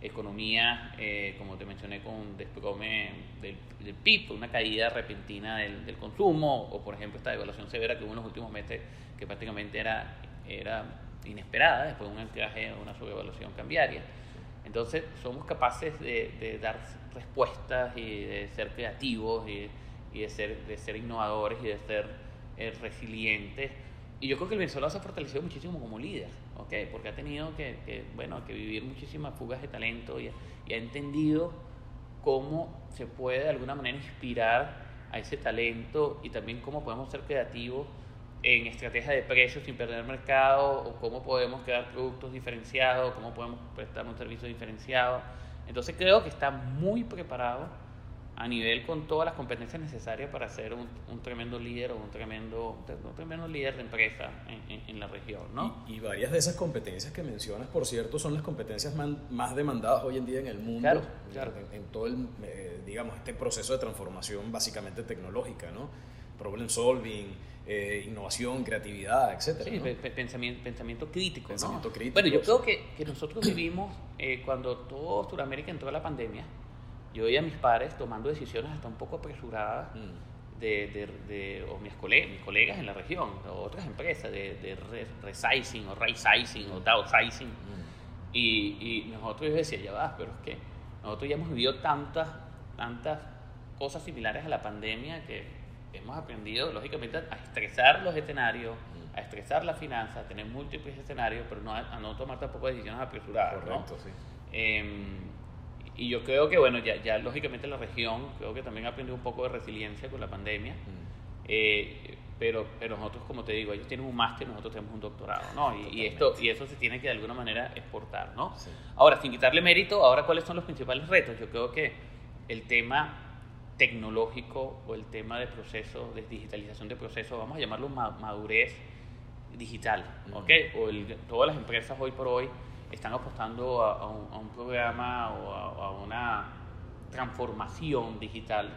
economía, eh, como te mencioné, con desprome del, del, PIB, una caída repentina del, del, consumo, o por ejemplo esta devaluación severa que hubo en los últimos meses, que prácticamente era, era inesperada, después de un encaje una sobrevaluación cambiaria. Entonces somos capaces de, de, dar respuestas y de ser creativos y, y, de, ser, de ser innovadores y de ser eh, resilientes. Y yo creo que el venezolano se ha fortalecido muchísimo como líder, ¿okay? porque ha tenido que, que, bueno, que vivir muchísimas fugas de talento y, ha entendido cómo se puede de alguna manera inspirar a ese talento y también cómo podemos ser creativos en estrategia de precios sin perder mercado, o cómo podemos crear productos diferenciados, cómo podemos prestar un servicio diferenciado. Entonces creo que está muy preparado a nivel con todas las competencias necesarias para ser un, un tremendo líder o un tremendo, un tremendo líder de empresa en, en, en la región. ¿no? Y, y, varias de esas competencias que mencionas, por cierto, son las competencias man, más demandadas hoy en día en el mundo, claro, claro. En, en, todo el, eh, digamos, este proceso de transformación básicamente tecnológica, ¿no? Problem solving, eh, innovación, creatividad, etc. Sí, ¿no? pensamiento, pensamiento crítico. Pensamiento ¿no? crítico. Bueno, yo creo que, que nosotros vivimos, eh, cuando todo Sudamérica entró a la pandemia, yo veía a mis padres tomando decisiones hasta un poco apresuradas mm. de, de, de, o mis, colegas, mis colegas en la región, o otras empresas, de, de resizing o right-sizing o downsizing. Mm. Y, y nosotros yo decía, ya va, pero es que nosotros ya hemos vivido tantas, tantas cosas similares a la pandemia que hemos aprendido, lógicamente, a estresar los escenarios, a estresar la finanza, a tener múltiples escenarios, pero no a, a no tomar tampoco decisiones apresuradas. Correcto, ¿no? sí. Eh, y yo creo que, bueno, ya, ya lógicamente la región, creo que también ha aprendido un poco de resiliencia con la pandemia. Mm. Eh, pero, pero nosotros, como te digo, ellos tienen un máster, nosotros tenemos un doctorado, ¿no? Y, y, esto, y eso se tiene que de alguna manera exportar, ¿no? Sí. Ahora, sin quitarle mérito, ahora, ¿cuáles son los principales retos? Yo creo que el tema tecnológico o el tema de procesos, de digitalización de procesos, vamos a llamarlo madurez digital, ¿ok? O el, todas las empresas hoy por hoy están apostando a, a, un, a un, programa o a, a, una transformación digital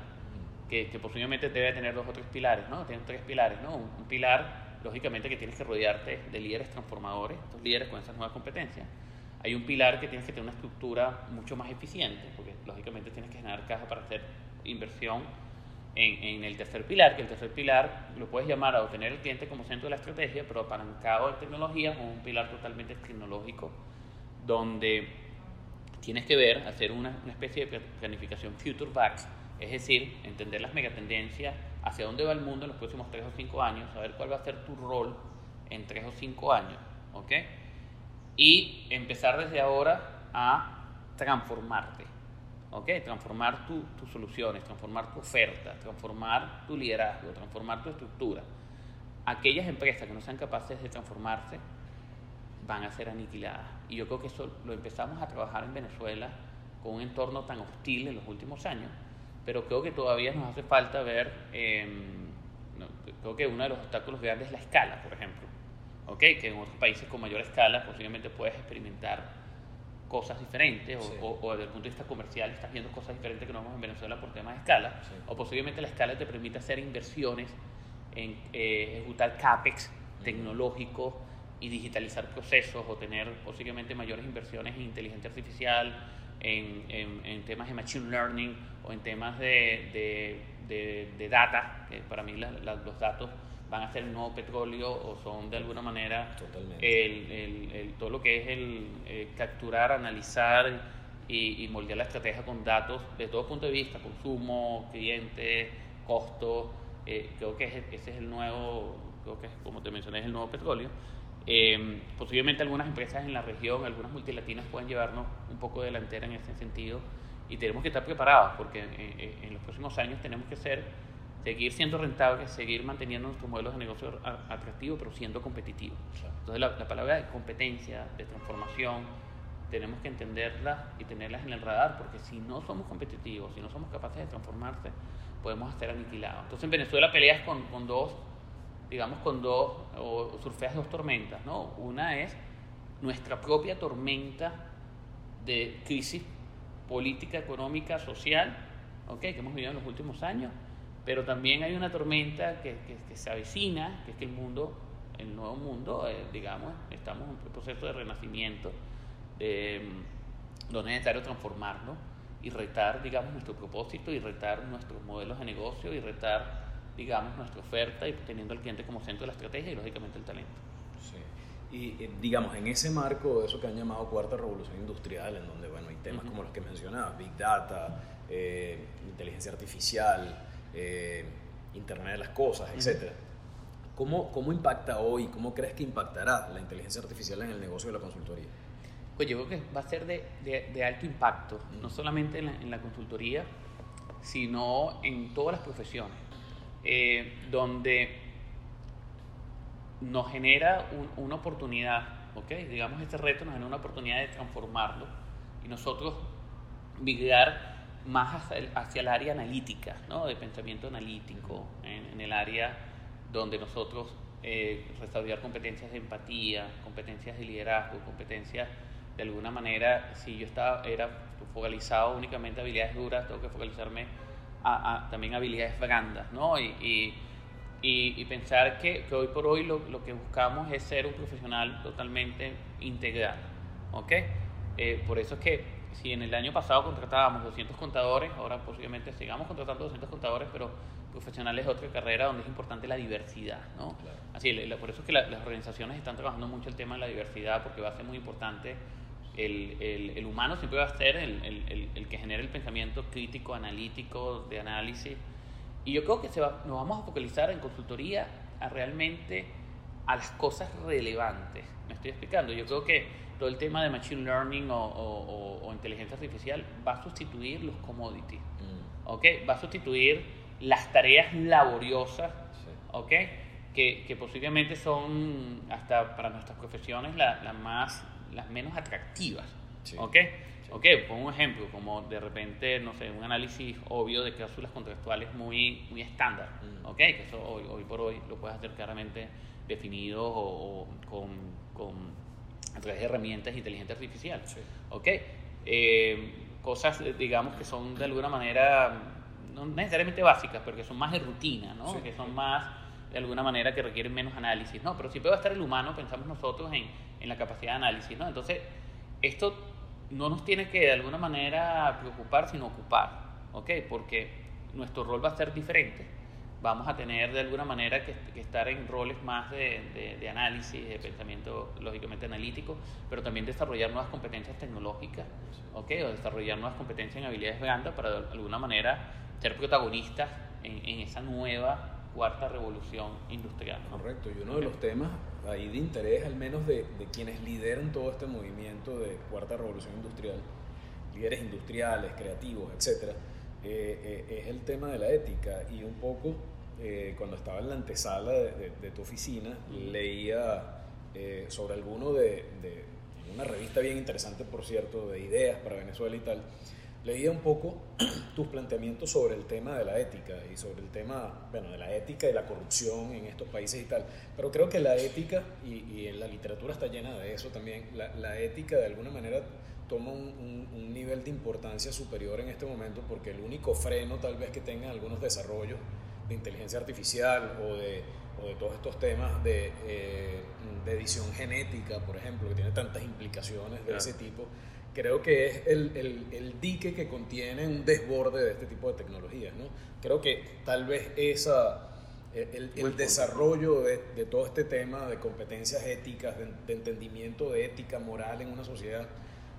que, que, posiblemente debe tener dos o tres pilares, ¿no? Tienen tres pilares, ¿no? Un, un, pilar, lógicamente, que tienes que rodearte de líderes transformadores, estos líderes con esas nuevas competencias. Hay un pilar que tienes que tener una estructura mucho más eficiente, porque lógicamente tienes que generar caja para hacer inversión en, en, el tercer pilar, que el tercer pilar lo puedes llamar a obtener el cliente como centro de la estrategia, pero apalancado en tecnología, o un pilar totalmente tecnológico, donde tienes que ver, hacer una, especie de planificación future back, es decir, entender las megatendencias, hacia dónde va el mundo en los próximos 3 o 5 años, saber cuál va a ser tu rol en 3 o 5 años, ¿ok? Y empezar desde ahora a transformarte. ¿ok? Transformar tus tu soluciones, transformar tu oferta, transformar tu liderazgo, transformar tu estructura. Aquellas empresas que no sean capaces de transformarse van a ser aniquiladas. Y yo creo que eso lo empezamos a trabajar en Venezuela con un entorno tan hostil en los últimos años, pero creo que todavía nos hace falta ver, eh, no, creo que uno de los obstáculos grandes es la escala, por ejemplo, ¿ok? Que en otros países con mayor escala posiblemente puedes experimentar cosas diferentes o, sí. o, o, desde el punto de vista comercial estás viendo cosas diferentes que no vemos en Venezuela por temas de escala sí. o posiblemente la escala te permite hacer inversiones en eh, ejecutar CAPEX tecnológico y digitalizar procesos o tener posiblemente mayores inversiones en inteligencia artificial, en, en, en temas de machine learning o en temas de, de, de, de data, que para mí la, la, los datos van a ser el nuevo petróleo o son de alguna manera el, el, el, todo lo que es el eh, capturar, analizar y, y, moldear la estrategia con datos de todo punto de vista, consumo, cliente, costo, eh, creo que es, ese es el nuevo, creo que es, como te mencioné, es el nuevo petróleo. Eh, posiblemente algunas empresas en la región, algunas multilatinas pueden llevarnos un poco delantera en ese sentido y tenemos que estar preparados porque en, en los próximos años tenemos que ser seguir siendo rentables, seguir manteniendo nuestros modelos de negocio atractivos, pero siendo competitivos. Entonces, la, la, palabra de competencia, de transformación, tenemos que entenderlas y tenerlas en el radar, porque si no somos competitivos, si no somos capaces de transformarse, podemos ser aniquilados. Entonces, en Venezuela peleas con, con dos, digamos, con dos, o surfeas dos tormentas, ¿no? Una es nuestra propia tormenta de crisis política, económica, social, ¿okay? que hemos vivido en los últimos años, pero también hay una tormenta que, que, se avecina, que es que el mundo el nuevo mundo, eh, digamos, estamos en un proceso de renacimiento, de, mm, donde es necesario transformarnos y retar, digamos, nuestro propósito y retar nuestros modelos de negocio y retar, digamos, nuestra oferta y teniendo al cliente como centro de la estrategia y, lógicamente, el talento. Sí. Y, digamos, en ese marco de eso que han llamado cuarta revolución industrial, en donde, bueno, hay temas como los que mencionabas, Big Data, eh, inteligencia artificial, eh, Internet de las Cosas, etcétera. ¿Cómo, ¿Cómo impacta hoy, cómo crees que impactará la inteligencia artificial en el negocio de la consultoría? Pues yo creo que va a ser de, de, alto impacto, no solamente en la, consultoría, sino en todas las profesiones, eh, donde nos genera una oportunidad, ¿ok? Digamos, este reto nos genera una oportunidad de transformarlo y nosotros migrar más hacia el, hacia el área analítica, ¿no? De pensamiento analítico, en, el área donde nosotros eh, restaurar competencias de empatía, competencias de liderazgo, competencias de alguna manera, si yo estaba, era focalizado únicamente a habilidades duras, tengo que focalizarme a, también a habilidades blandas, ¿no? Y, y, y, pensar que, que, hoy por hoy lo, lo, que buscamos es ser un profesional totalmente integral, ¿ok? Eh, por eso es que si en el año pasado contratábamos 200 contadores, ahora posiblemente sigamos contratando 200 contadores, pero profesionales de otra carrera donde es importante la diversidad, ¿no? Así, por eso es que las organizaciones están trabajando mucho el tema de la diversidad, porque va a ser muy importante el, el, el humano siempre va a ser el, el, que genera el pensamiento crítico, analítico, de análisis. Y yo creo que se va, nos vamos a focalizar en consultoría a realmente a las cosas relevantes. Me estoy explicando. Yo creo que todo el tema de machine learning o, o, o inteligencia artificial va a sustituir los commodities. Mm. ¿Ok? Va a sustituir las tareas laboriosas. ¿Ok? Que, que, posiblemente son, hasta para nuestras profesiones, las la más las menos atractivas. ¿Ok? Ok, pongo un ejemplo, como de repente, no sé, un análisis obvio de cláusulas contractuales muy, muy estándar. Mm. ¿Ok? Que eso hoy, hoy, por hoy lo puedes hacer claramente definido o, con, con, a través de herramientas de inteligencia artificial. ¿Ok? Eh, cosas, digamos, que son de alguna manera, no necesariamente básicas, pero que son más de rutina, ¿no? Que son más de alguna manera que requieren menos análisis, ¿no? Pero si puede estar el humano, pensamos nosotros en, en la capacidad de análisis, ¿no? Entonces, esto no nos tiene que de alguna manera preocupar, sino ocupar, ¿ok? Porque nuestro rol va a ser diferente. Vamos a tener de alguna manera que, estar en roles más de, de, análisis, de pensamiento lógicamente analítico, pero también desarrollar nuevas competencias tecnológicas, ¿ok? O desarrollar nuevas competencias en habilidades blandas para de alguna manera ser protagonistas en, en esa nueva cuarta revolución industrial. Correcto, y uno de los temas ahí de interés, al menos de, quienes lideran todo este movimiento de cuarta revolución industrial, líderes industriales, creativos, etc., eh, eh, es el tema de la ética. Y un poco, eh, cuando estaba en la antesala de, de, tu oficina, leía sobre alguno de una revista bien interesante, por cierto, de ideas para Venezuela y tal, leía un poco tus planteamientos sobre el tema de la ética y sobre el tema, bueno, de la ética y la corrupción en estos países y tal. Pero creo que la ética, y, y en la literatura está llena de eso también, la, la ética de alguna manera toma un, un, nivel de importancia superior en este momento porque el único freno tal vez que tengan algunos desarrollos de inteligencia artificial o de, o de todos estos temas de, eh, de, edición genética, por ejemplo, que tiene tantas implicaciones de ese tipo, creo que es el, el, el, dique que contiene un desborde de este tipo de tecnologías. ¿no? Creo que tal vez esa, el, el desarrollo de, de, todo este tema de competencias éticas, de, de, entendimiento de ética moral en una sociedad,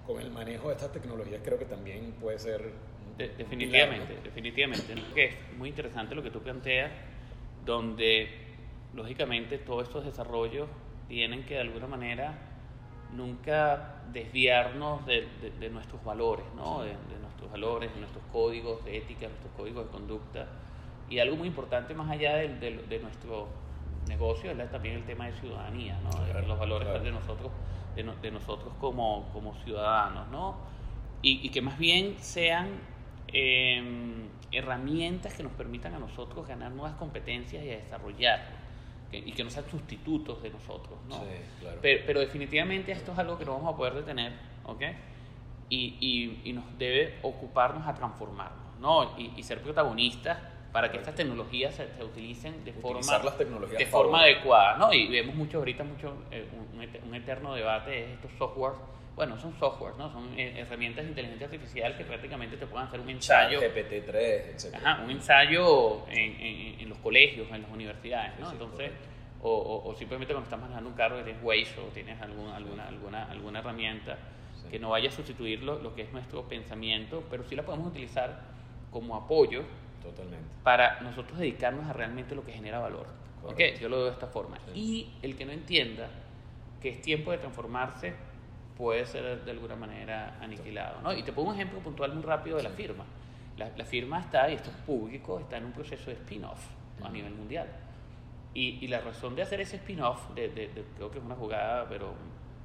con el manejo de estas tecnologías, creo que también puede ser... De, definitivamente, definitivamente. Que es muy interesante lo que tú planteas, donde lógicamente todos estos desarrollos tienen que de alguna manera nunca desviarnos de, de, nuestros valores, ¿no? de, nuestros valores, de nuestros códigos de ética, nuestros códigos de conducta. Y algo muy importante más allá de, nuestro negocio es también el tema de ciudadanía, ¿no? los valores de nosotros, de, nosotros como, como ciudadanos, ¿no? Y, y, que más bien sean eh, herramientas que nos permitan a nosotros ganar nuevas competencias y a desarrollar y que no sean sustitutos de nosotros, ¿no? Sí, claro. pero, pero, definitivamente esto es algo que no vamos a poder detener, ¿ok? Y, y, y nos debe ocuparnos a transformarnos, ¿no? Y, y, ser protagonistas para que estas tecnologías se, utilicen de forma, las de forma adecuada. ¿no? Y vemos mucho ahorita mucho, eh, un, eterno debate es estos softwares. Bueno, son softwares, ¿no? son eh, herramientas de inteligencia artificial que prácticamente te pueden hacer un ensayo. GPT-3, etc. Ajá, un ensayo en, en, los colegios, en las universidades. ¿no? Entonces, o, o, simplemente cuando estás manejando un carro que tienes Waze o tienes algún, alguna, alguna, alguna herramienta que no vaya a sustituir lo, lo, que es nuestro pensamiento, pero sí la podemos utilizar como apoyo Totalmente. para nosotros dedicarnos a realmente lo que genera valor. ¿Okay? Yo lo veo de esta forma. Y el que no entienda que es tiempo de transformarse puede ser de alguna manera aniquilado. ¿no? Y te pongo un ejemplo puntual muy rápido de la firma. La, la, firma está, y esto es público, está en un proceso de spin-off a nivel mundial. Y, y, la razón de hacer ese spin-off, de, de, creo que es una jugada, pero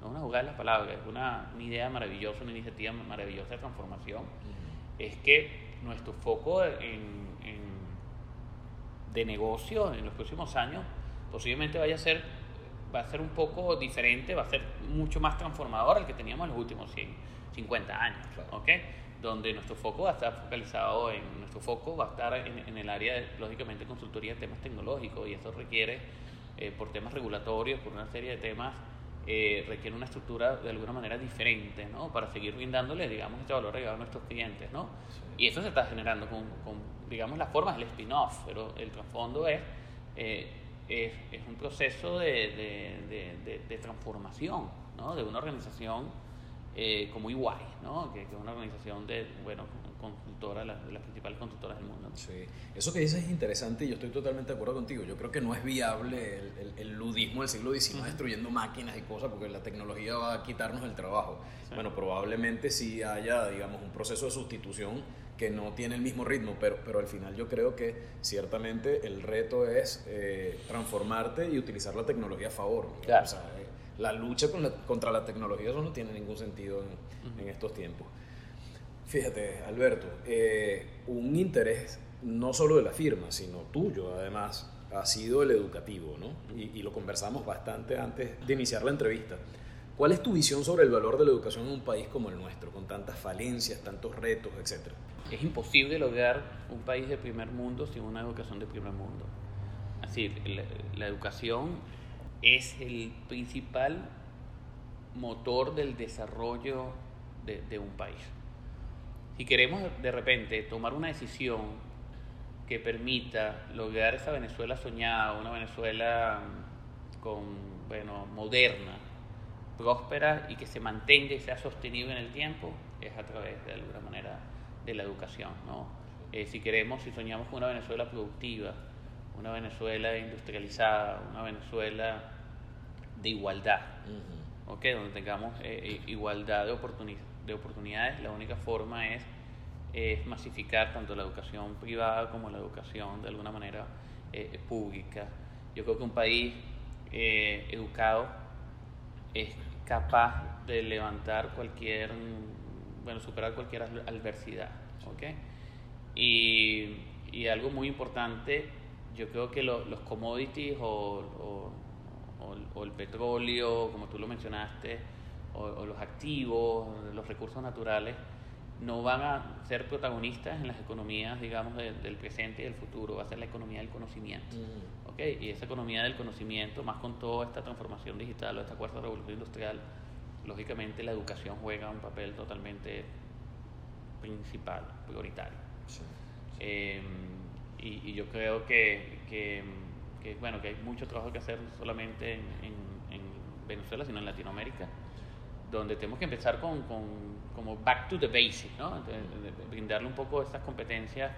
no es una jugada de las palabras, es una, una, idea maravillosa, una iniciativa maravillosa de transformación, es que nuestro foco en, de negocio en los próximos años posiblemente vaya a ser va a ser un poco diferente, va a ser mucho más transformador al que teníamos en los últimos 100, 50 años, ¿ok? Donde nuestro foco va a estar focalizado en, nuestro foco va a estar en, el área, de, lógicamente, consultoría de temas tecnológicos y eso requiere, eh, por temas regulatorios, por una serie de temas, eh, requiere una estructura de alguna manera diferente, ¿no? Para seguir brindándole, digamos, este valor agregado a nuestros clientes, ¿no? Y eso se está generando con, con digamos, las formas del spin-off, pero el trasfondo es, eh, es, es, un proceso de, de, de, transformación, ¿no? De una organización eh, como EY, ¿no? Que, es una organización de, bueno, consultora, la, de las principales consultoras del mundo. Sí, eso que dices es interesante y yo estoy totalmente de acuerdo contigo. Yo creo que no es viable el, el, ludismo del siglo XIX destruyendo máquinas y cosas porque la tecnología va a quitarnos el trabajo. Bueno, probablemente sí haya, digamos, un proceso de sustitución que no tiene el mismo ritmo, pero, pero al final yo creo que ciertamente el reto es eh, transformarte y utilizar la tecnología a favor. Claro. O sea, eh, la lucha contra la tecnología eso no tiene ningún sentido en, en estos tiempos. Fíjate, Alberto, eh, un interés no solo de la firma, sino tuyo, además, ha sido el educativo, ¿no? Y, y, lo conversamos bastante antes de iniciar la entrevista. ¿Cuál es tu visión sobre el valor de la educación en un país como el nuestro, con tantas falencias, tantos retos, etcétera? Es imposible lograr un país de primer mundo sin una educación de primer mundo. Así, la, la educación es el principal motor del desarrollo de, de un país si queremos de repente tomar una decisión que permita lograr esa Venezuela soñada, una Venezuela con, bueno, moderna, próspera y que se mantenga y sea sostenible en el tiempo, es a través de alguna manera de la educación. ¿no? Eh, si queremos, si soñamos con una Venezuela productiva, una Venezuela industrializada, una Venezuela de igualdad, okay, donde tengamos eh, eh igualdad de oportunidades de oportunidades, la única forma es, es, masificar tanto la educación privada como la educación de alguna manera eh, pública. Yo creo que un país eh, educado es capaz de levantar cualquier, bueno, superar cualquier adversidad. ¿okay? Y, y, algo muy importante, yo creo que lo, los commodities o, o, o el petróleo, como tú lo mencionaste, o, los activos, los recursos naturales, no van a ser protagonistas en las economías, digamos, del presente y del futuro, va a ser la economía del conocimiento. Mm. ¿okay? Y esa economía del conocimiento, más con toda esta transformación digital o esta cuarta revolución industrial, lógicamente la educación juega un papel totalmente principal, prioritario. Em, y, y, yo creo que, que, que, bueno, que hay mucho trabajo que hacer no solamente en, en, en Venezuela, sino en Latinoamérica donde tenemos que empezar con, con, como back to the basics, ¿no? brindarle un poco estas competencias,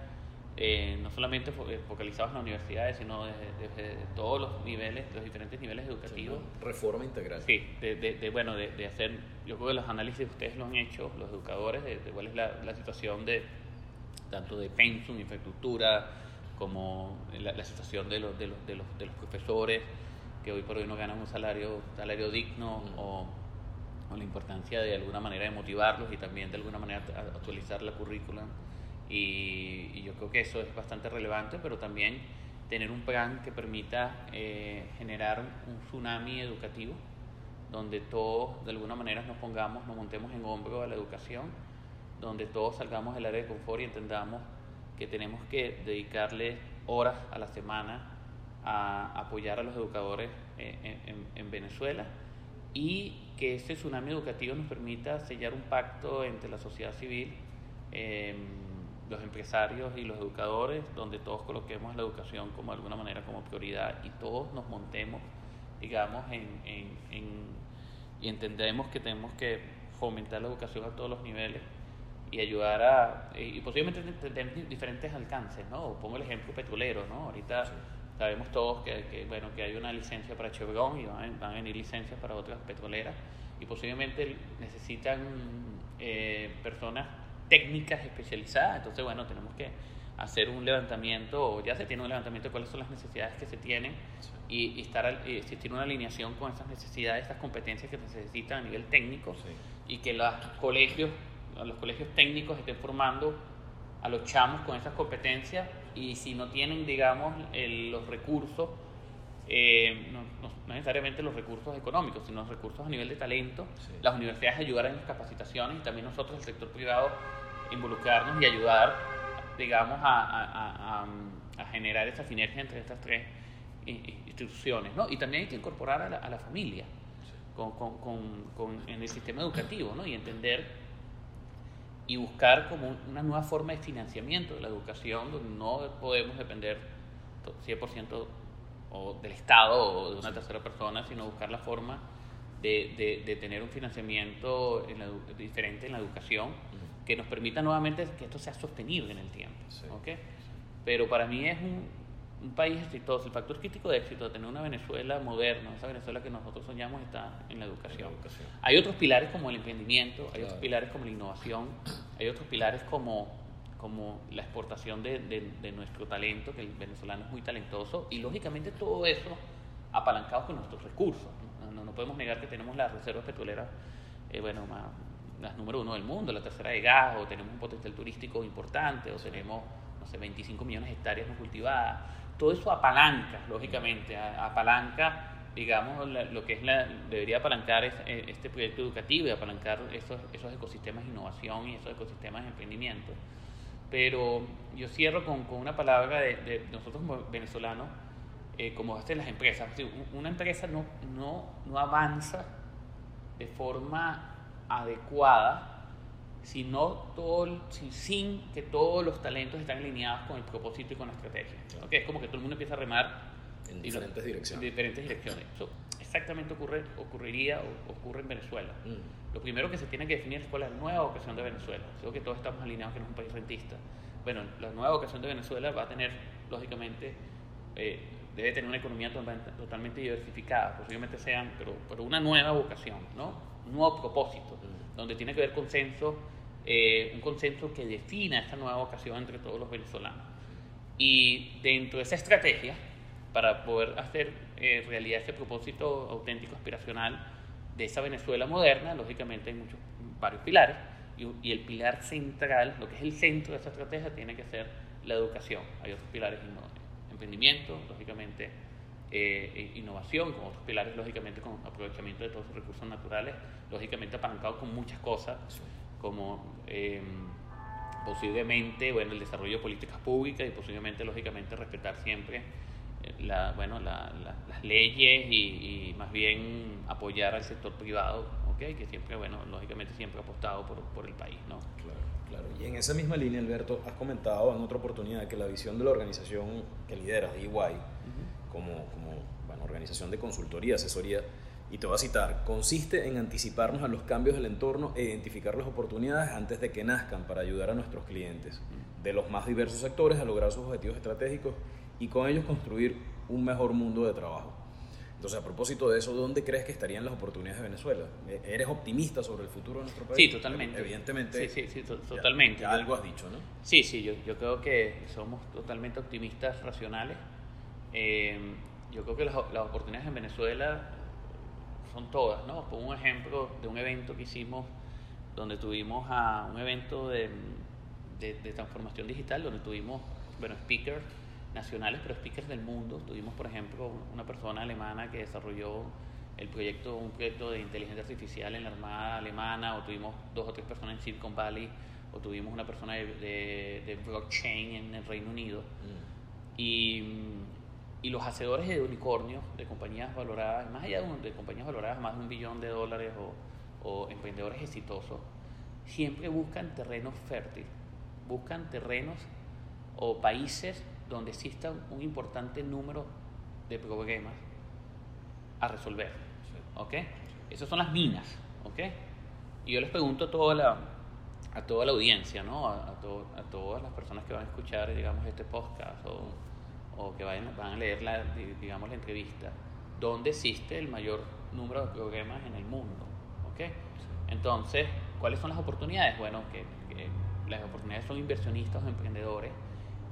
eh, no solamente eh, focalizadas en las universidades, sino desde, todos los niveles, los diferentes niveles educativos. reforma integral. Sí, de, de bueno, de, hacer, yo creo que los análisis ustedes lo han hecho, los educadores, de, cuál es la, la, situación de tanto de pensum, infraestructura, como la, la situación de los, de, los, de, los, de los profesores, que hoy por hoy no ganan un salario, salario digno o la importancia de alguna manera de motivarlos y también de alguna manera actualizar la currícula. Y, yo creo que eso es bastante relevante, pero también tener un plan que permita eh, generar un tsunami educativo, donde todos de alguna manera nos pongamos, nos montemos en hombro a la educación, donde todos salgamos del área de confort y entendamos que tenemos que dedicarle horas a la semana a apoyar a los educadores eh, en, Venezuela y que ese tsunami educativo nos permita sellar un pacto entre la sociedad civil, em, los empresarios y los educadores, donde todos coloquemos la educación como de alguna manera como prioridad y todos nos montemos, digamos, en, y entendemos que tenemos que fomentar la educación a todos los niveles y ayudar a, y posiblemente tener diferentes alcances, ¿no? Pongo el ejemplo petrolero, ¿no? Ahorita sabemos todos que, bueno, que hay una licencia para Chevron y van, a venir licencias para otras petroleras y posiblemente necesitan eh, personas técnicas especializadas, entonces bueno, tenemos que hacer un levantamiento, o ya se tiene un levantamiento de cuáles son las necesidades que se tienen y, estar, y existir una alineación con esas necesidades, esas competencias que se necesitan a nivel técnico y que los colegios los colegios técnicos estén formando a los chamos con esas competencias y si no tienen, digamos, los recursos, eh, no, necesariamente los recursos económicos, sino los recursos a nivel de talento, las universidades ayudar en las capacitaciones y también nosotros, el sector privado, involucrarnos y ayudar, digamos, a, generar esa sinergia entre estas tres instituciones. ¿no? Y también hay que incorporar a la, familia con, con, en el sistema educativo ¿no? y entender y buscar como una nueva forma de financiamiento de la educación donde no podemos depender 100% o del Estado o de una tercera persona, sino buscar la forma de, de, tener un financiamiento diferente en la educación que nos permita nuevamente que esto sea sostenible en el tiempo. Pero para mí es un, un país exitoso, el factor crítico de éxito de tener una Venezuela moderna, esa Venezuela que nosotros soñamos está en la educación. Hay otros pilares como el emprendimiento, hay otros pilares como la innovación, hay otros pilares como, como la exportación de, de, nuestro talento, que el venezolano es muy talentoso, y lógicamente todo eso apalancado con nuestros recursos. No, no, podemos negar que tenemos las reservas petroleras, eh, bueno, más, las número uno del mundo, la tercera de gas, o tenemos un potencial turístico importante, o tenemos, no sé, 25 millones de hectáreas no cultivadas todo eso apalanca, lógicamente, apalanca, digamos, lo que es la, debería apalancar eh, este proyecto educativo y apalancar esos, esos ecosistemas de innovación y esos ecosistemas de emprendimiento. Pero yo cierro con, con una palabra de, nosotros como venezolanos, eh, como hacen las empresas. Una empresa no, no, no avanza de forma adecuada sino todo, sin, que todos los talentos están alineados con el propósito y con la estrategia. Es como que todo el mundo empieza a remar en diferentes direcciones. diferentes direcciones. exactamente ocurre, ocurriría o ocurre en Venezuela. Mm. Lo primero que se tiene que definir es cuál es la nueva vocación de Venezuela. Creo que todos estamos alineados que no es un país rentista. Bueno, la nueva vocación de Venezuela va a tener, lógicamente, eh, debe tener una economía totalmente diversificada, posiblemente sean, pero, pero una nueva vocación, ¿no? un nuevo propósito. Mm donde tiene que haber consenso, eh, un consenso que defina esta nueva vocación entre todos los venezolanos. Y dentro de esa estrategia, para poder hacer eh, realidad ese propósito auténtico, aspiracional de esa Venezuela moderna, lógicamente hay muchos, varios pilares, y, el pilar central, lo que es el centro de esa estrategia, tiene que ser la educación. Hay otros pilares, emprendimiento, lógicamente eh, innovación, con otros pilares, lógicamente, con aprovechamiento de todos los recursos naturales, lógicamente apalancado con muchas cosas, como em, posiblemente, bueno, el desarrollo de políticas públicas y posiblemente, lógicamente, respetar siempre eh, la, bueno, las leyes y, más bien apoyar al sector privado, ¿okay? que siempre, bueno, lógicamente siempre ha apostado por, por el país, ¿no? Claro, claro. Y en esa misma línea, Alberto, has comentado en otra oportunidad que la visión de la organización que lideras, EY, como, como bueno, organización de consultoría, asesoría, y te voy a citar, consiste en anticiparnos a los cambios del entorno e identificar las oportunidades antes de que nazcan para ayudar a nuestros clientes de los más diversos sectores a lograr sus objetivos estratégicos y con ellos construir un mejor mundo de trabajo. Entonces, a propósito de eso, ¿dónde crees que estarían las oportunidades de Venezuela? ¿E-, ¿Eres optimista sobre el futuro de nuestro país? Sí, totalmente. Evidentemente. Sí, sí, sí totalmente. algo has dicho, ¿no? Sí, sí, yo, yo creo que somos totalmente optimistas, racionales. Eh, yo creo que las, oportunidades en Venezuela son todas, ¿no? Pongo un ejemplo de un evento que hicimos donde tuvimos a un evento de, de, transformación digital, donde tuvimos, bueno, speakers nacionales, pero speakers del mundo. Tuvimos, por ejemplo, una persona alemana que desarrolló el proyecto, un proyecto de inteligencia artificial en la Armada Alemana, o tuvimos dos o tres personas en Silicon Valley o tuvimos una persona de, de, blockchain en el Reino Unido. Mm. Y, y, los hacedores de unicornios, de compañías valoradas, más allá de, de compañías valoradas más de un billón de dólares o, o emprendedores exitosos, siempre buscan terrenos fértiles, buscan terrenos o países donde exista un importante número de problemas a resolver. ¿Ok? Esas son las minas. ¿Ok? Y yo les pregunto a toda la, a toda la audiencia, ¿no? A, a, todas las personas que van a escuchar, digamos, este podcast o, o que vayan, van a leer, la, digamos, la entrevista, ¿dónde existe el mayor número de problemas en el mundo? ¿Ok? Entonces, ¿cuáles son las oportunidades? Bueno, que, que las oportunidades son inversionistas o emprendedores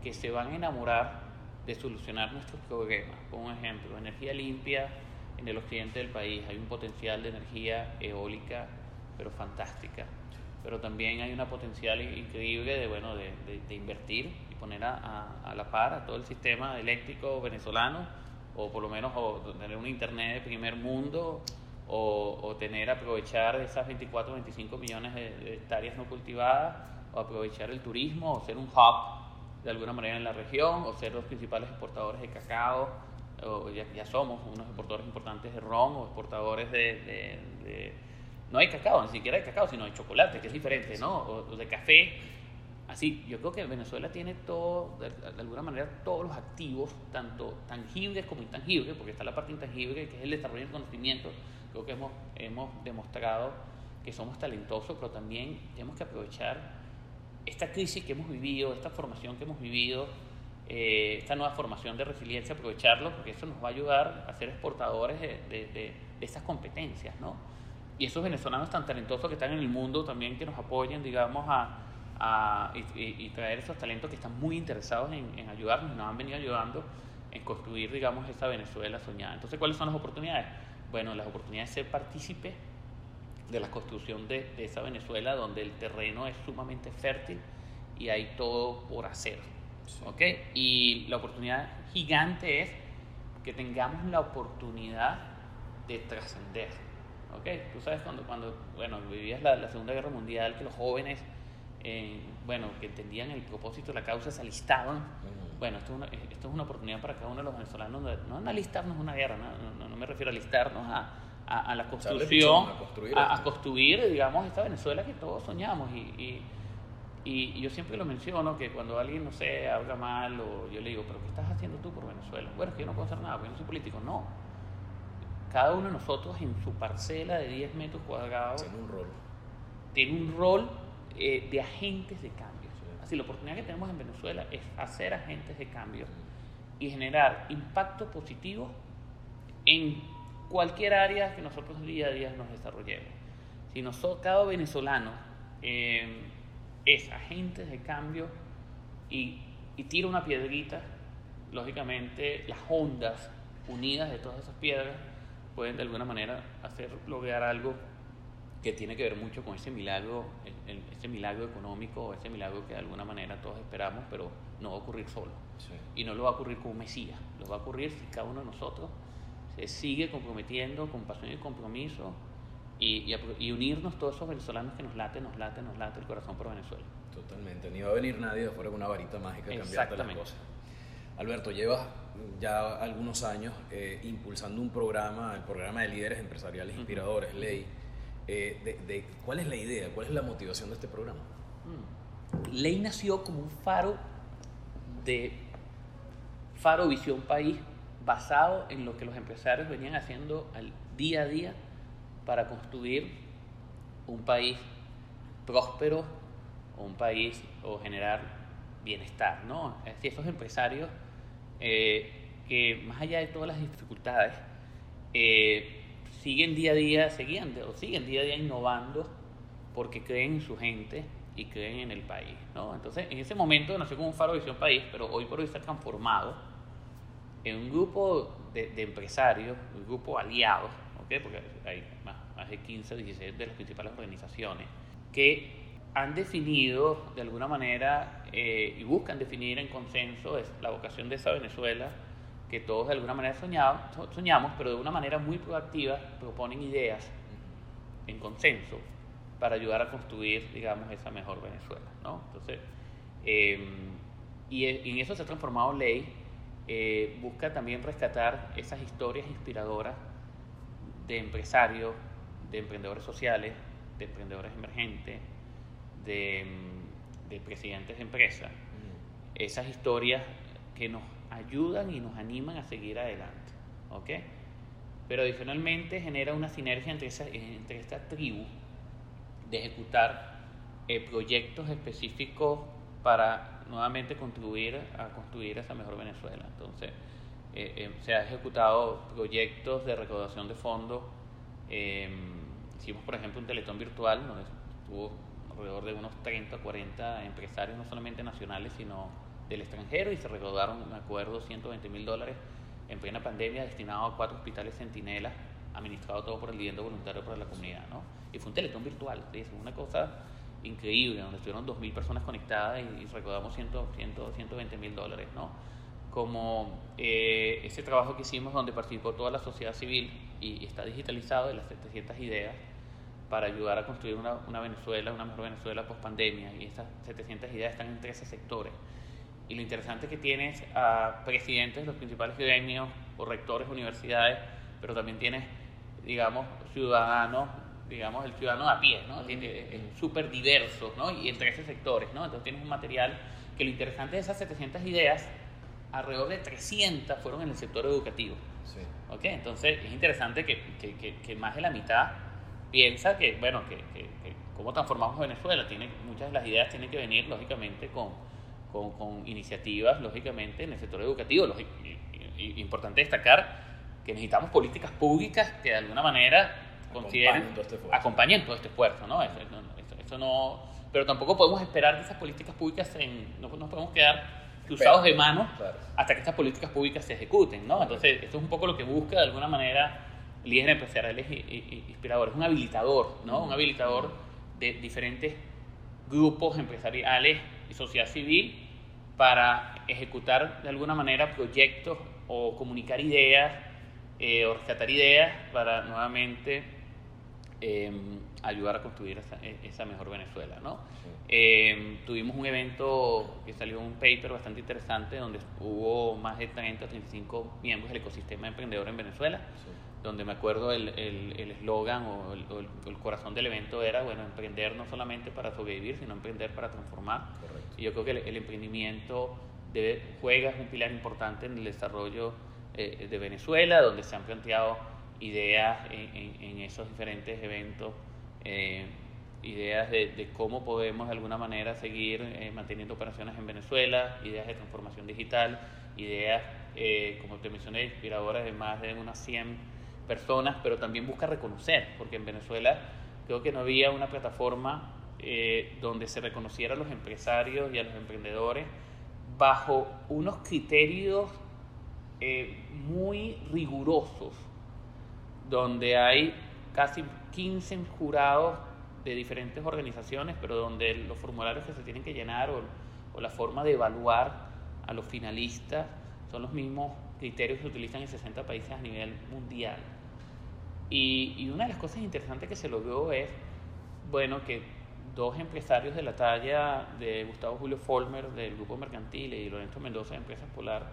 que se van a enamorar de solucionar nuestros problemas. Por un ejemplo, energía limpia en el occidente del país. Hay un potencial de energía eólica, pero fantástica. Pero también hay una potencial increíble de, bueno, de, de, invertir y poner a, a, la par a todo el sistema eléctrico venezolano, o por lo menos tener un internet de primer mundo, o, o tener, aprovechar esas 24 o 25 millones de, hectáreas no cultivadas, o aprovechar el turismo, o ser un hub de alguna manera en la región o ser los principales exportadores de cacao, o ya, ya somos unos exportadores importantes de ron o exportadores de, de, No hay cacao, ni siquiera hay cacao, sino hay chocolate, que es diferente, ¿no? O, de café. Así, yo creo que Venezuela tiene todo, de, alguna manera, todos los activos, tanto tangibles como intangibles, porque está la parte intangible, que es el desarrollo del conocimiento. Creo que hemos, hemos demostrado que somos talentosos, pero también tenemos que aprovechar esta crisis que hemos vivido, esta formación que hemos vivido, eh, esta nueva formación de resiliencia, aprovecharlo, porque eso nos va a ayudar a ser exportadores de, de, de, estas competencias, ¿no? Y esos venezolanos tan talentosos que están en el mundo también que nos apoyen, digamos, a, a y, traer esos talentos que están muy interesados en, en ayudarnos y nos han venido ayudando en construir, digamos, esa Venezuela soñada. Entonces, ¿cuáles son las oportunidades? Bueno, las oportunidades de ser partícipe de la construcción de, de, esa Venezuela donde el terreno es sumamente fértil y hay todo por hacer. ¿okay? Y la oportunidad gigante es que tengamos la oportunidad de trascender. ¿okay? Tú sabes cuando, cuando bueno, vivías la, la Segunda Guerra Mundial, que los jóvenes, eh, bueno, que entendían el propósito de la causa, se alistaban. Bueno, esto es, una, esto es una oportunidad para cada uno de los venezolanos, no, no alistarnos una guerra, no, no, no me refiero a alistarnos a a, la construcción, a, construir, digamos, esta Venezuela que todos soñamos. Y, y, yo siempre lo menciono, que cuando alguien, no sé, habla mal, o yo le digo, pero ¿qué estás haciendo tú por Venezuela? Bueno, es que yo no puedo hacer nada, porque yo no soy político. No. Cada uno de nosotros en su parcela de 10 metros cuadrados tiene un rol. Tiene un rol eh, de agentes de cambio. Así, la oportunidad que tenemos en Venezuela es hacer agentes de cambio y generar impacto positivo en cualquier área que nosotros día a día nos desarrollemos. Si nosotros, cada venezolano eh, es agente de cambio y, y tira una piedrita, lógicamente las ondas unidas de todas esas piedras pueden de alguna manera hacer lograr algo que tiene que ver mucho con ese milagro, ese milagro económico, ese milagro que de alguna manera todos esperamos, pero no va a ocurrir solo. Y no lo va a ocurrir con un Mesías, lo va a ocurrir si cada uno de nosotros se sigue comprometiendo con pasión y compromiso y, y, unirnos todos esos venezolanos que nos late, nos late, nos late el corazón por Venezuela. Totalmente, ni va a venir nadie de fuera con una varita mágica a cambiarte las cosas. Alberto, llevas ya algunos años eh, impulsando un programa, el programa de líderes empresariales inspiradores, Ley. Eh, de, ¿Cuál es la idea? ¿Cuál es la motivación de este programa? Mm. Ley nació como un faro de Faro Visión País basado en lo que los empresarios venían haciendo al día a día para construir un país próspero un país o generar bienestar, ¿no? Es decir, esos empresarios eh, que más allá de todas las dificultades eh, siguen día a día, seguían o siguen día a día innovando porque creen en su gente y creen en el país, ¿no? Entonces, en ese momento nació como un faro de visión país, pero hoy por hoy está transformado en un grupo de, empresarios, un grupo aliados, ¿okay? porque hay más, más, de 15 o 16 de las principales organizaciones, que han definido de alguna manera eh, y buscan definir en consenso es la vocación de esa Venezuela que todos de alguna manera soñamos, soñamos, pero de una manera muy proactiva proponen ideas en consenso para ayudar a construir, digamos, esa mejor Venezuela, ¿no? Entonces, em, y en eso se ha transformado ley, eh, busca también rescatar esas historias inspiradoras de empresarios, de emprendedores sociales, de emprendedores emergentes, de, de presidentes de empresas, esas historias que nos ayudan y nos animan a seguir adelante, ¿ok? Pero adicionalmente genera una sinergia entre, esa, entre esta tribu de ejecutar eh, proyectos específicos para nuevamente contribuir a construir esa mejor Venezuela. Entonces, eh, eh, se han ejecutado proyectos de recaudación de fondos. Em, hicimos, por ejemplo, un teletón virtual donde estuvo alrededor de unos 30 o 40 empresarios, no solamente nacionales, sino del extranjero, y se recaudaron, me acuerdo, 120 mil dólares en plena pandemia destinado a cuatro hospitales centinelas, administrado todo por el dividendo voluntario para la comunidad. ¿no? Y fue un teletón virtual, una cosa increíble, donde estuvieron 2.000 personas conectadas y, recaudamos 100, 100, 120 mil dólares. ¿no? Como eh, ese trabajo que hicimos donde participó toda la sociedad civil y, está digitalizado de las 700 ideas para ayudar a construir una, una Venezuela, una mejor Venezuela post pandemia. Y esas 700 ideas están en 13 sectores. Y lo interesante es que tienes a presidentes de los principales gremios o rectores de universidades, pero también tienes, digamos, ciudadanos, digamos, el ciudadano a pie, ¿no? Es súper diverso, ¿no? Y entre esos sectores, ¿no? Entonces tienes un material que lo interesante de esas 700 ideas, alrededor de 300 fueron en el sector educativo. Sí. ¿Ok? Entonces es interesante que, que, que, más de la mitad piensa que, bueno, que, que, cómo transformamos Venezuela. Tiene, muchas de las ideas tienen que venir, lógicamente, con con, con iniciativas, lógicamente, en el sector educativo. y, importante destacar que necesitamos políticas públicas que de alguna manera consideren, este acompañen todo este esfuerzo. ¿no? Eso, no, pero tampoco podemos esperar que esas políticas públicas, en, no nos podemos quedar cruzados de manos hasta que estas políticas públicas se ejecuten. ¿no? Entonces, esto es un poco lo que busca de alguna manera líderes empresariales inspiradores, un habilitador, ¿no? un habilitador de diferentes grupos empresariales y sociedad civil para ejecutar de alguna manera proyectos o comunicar ideas eh, o rescatar ideas para nuevamente em, ayudar a construir esa, e, mejor Venezuela. ¿no? Em, tuvimos un evento que salió un paper bastante interesante donde hubo más de 30 o 35 miembros del ecosistema emprendedor en Venezuela donde me acuerdo el eslogan el, o, el, o, el, corazón del evento era, bueno, emprender no solamente para sobrevivir, sino emprender para transformar. Y yo creo que el, emprendimiento debe, juega un pilar importante en el desarrollo eh, de Venezuela, donde se han planteado ideas en, en, esos diferentes eventos, eh, ideas de, de, cómo podemos de alguna manera seguir eh, manteniendo operaciones en Venezuela, ideas de transformación digital, ideas, como te mencioné, inspiradoras de más de unas 100 personas, pero también busca reconocer, porque en Venezuela creo que no había una plataforma eh, donde se reconociera a los empresarios y a los emprendedores bajo unos criterios eh, muy rigurosos, donde hay casi 15 jurados de diferentes organizaciones, pero donde los formularios que se tienen que llenar o, o la forma de evaluar a los finalistas son los mismos criterios que se utilizan en 60 países a nivel mundial. Y, una de las cosas interesantes que se logró es, bueno, que dos empresarios de la talla de Gustavo Julio Folmer del Grupo Mercantil y Lorenzo Mendoza de Empresas Polar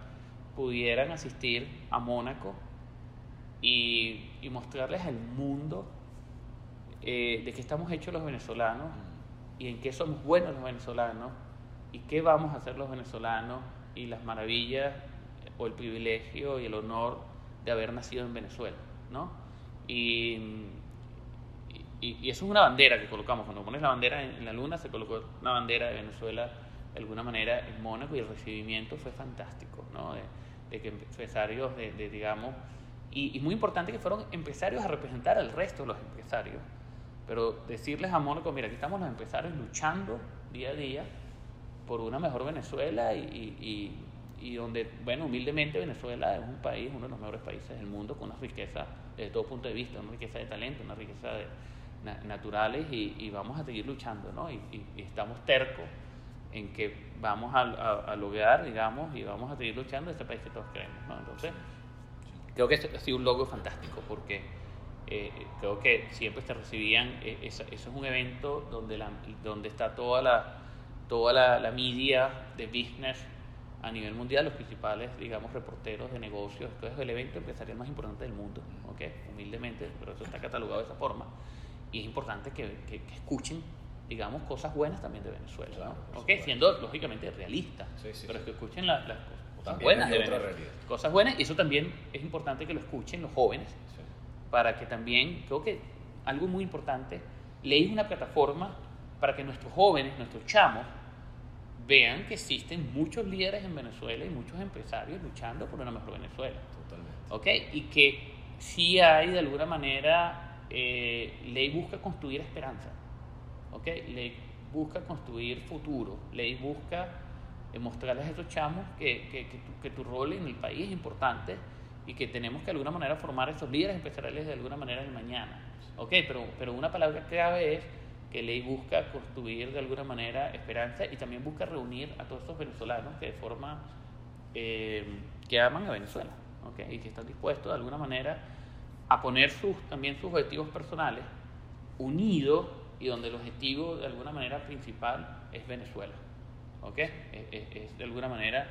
pudieran asistir a Mónaco y, mostrarles al mundo eh, de qué estamos hechos los venezolanos y en qué somos buenos los venezolanos y qué vamos a hacer los venezolanos y las maravillas o el privilegio y el honor de haber nacido en Venezuela, ¿no? Y, y, eso es una bandera que colocamos. Cuando pones la bandera en, la luna, se colocó una bandera de Venezuela de alguna manera en Mónaco y el recibimiento fue fantástico, ¿no? De, que empresarios, de, digamos, y, muy importante que fueron empresarios a representar al resto de los empresarios, pero decirles a Mónaco, mira, aquí estamos los empresarios luchando día a día por una mejor Venezuela y, y donde, bueno, humildemente Venezuela es un país, uno de los mejores países del mundo, con una riqueza desde todo punto de vista, una riqueza de talento, una riqueza de, naturales y, vamos a seguir luchando, ¿no? Y, estamos tercos en que vamos a, lograr, digamos, y vamos a seguir luchando este país que todos queremos, ¿no? Entonces, creo que ha sido un logro fantástico porque eh, creo que siempre te recibían, eh, eso, es un evento donde, la, donde está toda la, toda la, la, media de business a nivel mundial, los principales, digamos, reporteros de negocios, esto es el evento empresarial más importante del mundo, ¿ok? Humildemente, pero eso está catalogado de esa forma. Y es importante que, que, escuchen, digamos, cosas buenas también de Venezuela, ¿no? ¿ok? Siendo, lógicamente, realistas, pero que escuchen las cosas buenas de Venezuela. Cosas buenas, y eso también es importante que lo escuchen los jóvenes, para que también, creo que algo muy importante, leí una plataforma para que nuestros jóvenes, nuestros chamos, vean que existen muchos líderes en Venezuela y muchos empresarios luchando por una mejor Venezuela. Totalmente. ¿Ok? Y que sí hay de alguna manera, eh, ley busca construir esperanza. ¿Ok? Ley busca construir futuro. Ley busca eh, mostrarles a estos chamos que, que, que, tu, que tu rol en el país es importante y que tenemos que de alguna manera formar a esos líderes empresariales de alguna manera en el mañana. ¿Ok? Pero, pero una palabra clave es que ley busca construir de alguna manera esperanza y también busca reunir a todos estos venezolanos que de forma eh, que aman a Venezuela ¿okay? y que están dispuestos de alguna manera a poner sus, también sus objetivos personales unidos y donde el objetivo de alguna manera principal es Venezuela. ¿okay? Es, de alguna manera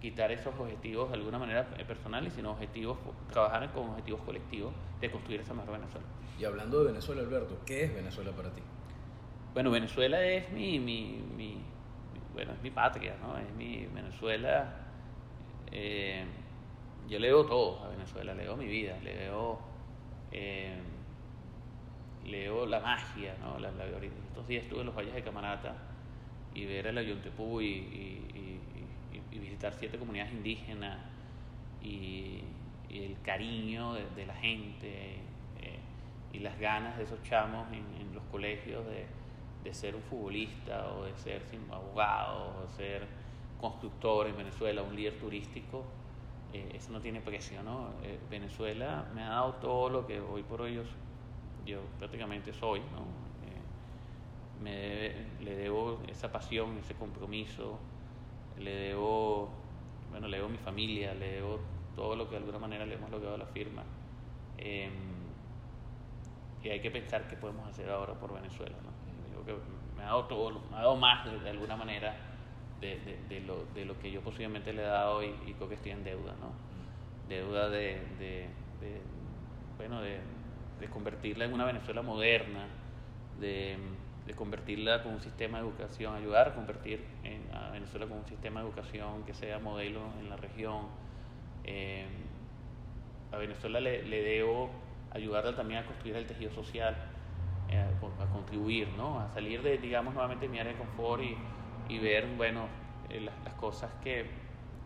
quitar esos objetivos de alguna manera personales, sino objetivos, trabajar con objetivos colectivos de construir esa mejor Venezuela. Y hablando de Venezuela, Alberto, ¿qué es Venezuela para ti? Bueno, Venezuela es mi, mi, mi, bueno, es mi patria, ¿no? Es mi Venezuela. Eh, yo le debo todo a Venezuela, le debo mi vida, le debo, eh, la magia, ¿no? La, estos días estuve en los valles de Camarata y ver el Ayuntepú y, y, visitar siete comunidades indígenas y, el cariño de, la gente eh, y las ganas de esos chamos en los colegios de de ser un futbolista o de ser abogado o de ser constructor en Venezuela, un líder turístico, eh, eso no tiene precio, ¿no? Eh, Venezuela me ha dado todo lo que hoy por hoy yo, prácticamente soy, ¿no? Eh, me le debo esa pasión, ese compromiso, le debo, bueno, le debo mi familia, le debo todo lo que de alguna manera le hemos logrado a la firma. Em, y hay que pensar qué podemos hacer ahora por Venezuela. Que me ha dado todo, me ha dado más de, alguna manera de, de, lo, de, lo, que yo posiblemente le he dado y, creo que estoy en deuda, ¿no? Deuda de, bueno, de, convertirla en una Venezuela moderna, de, convertirla con un sistema de educación, ayudar a convertir a Venezuela con un sistema de educación que sea modelo en la región. Eh, a Venezuela le, le debo ayudarla también a construir el tejido social eh, a, contribuir, ¿no? A salir de, digamos, nuevamente mi área de confort y, y ver, bueno, eh, las, las, cosas que,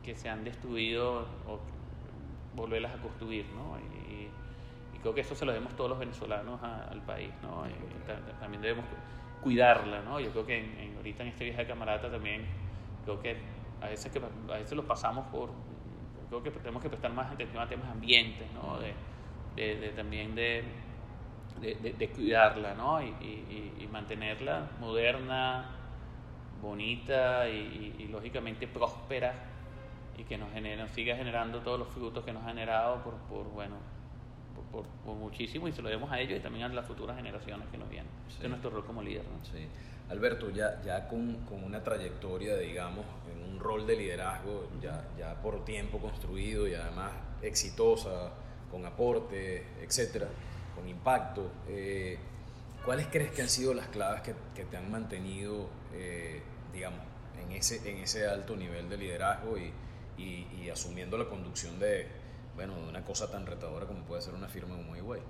que, se han destruido o volverlas a construir, ¿no? Y, y, creo que eso se lo debemos todos los venezolanos al país, ¿no? también debemos cuidarla, ¿no? Yo creo que en, ahorita en este viaje de camarata también, creo que a veces, que a veces lo pasamos por, creo que tenemos que prestar más atención a temas ambientes, ¿no? De, de, de también de de, cuidarla, ¿no? Y, y, mantenerla moderna, bonita y, lógicamente próspera y que nos, genera, siga generando todos los frutos que nos ha generado por, por bueno, por, por, muchísimo y se lo demos a ellos y también a las futuras generaciones que nos vienen. Sí. es nuestro rol como líder. ¿no? Sí. Alberto, ya, ya con, con, una trayectoria, digamos, en un rol de liderazgo ya, ya por tiempo construido y además exitosa, con aporte, etcétera con impacto. Eh, ¿Cuáles crees que han sido las claves que, te han mantenido, eh, digamos, en ese, en ese alto nivel de liderazgo y, asumiendo la conducción de, bueno, de una cosa tan retadora como puede ser una firma como Iguay?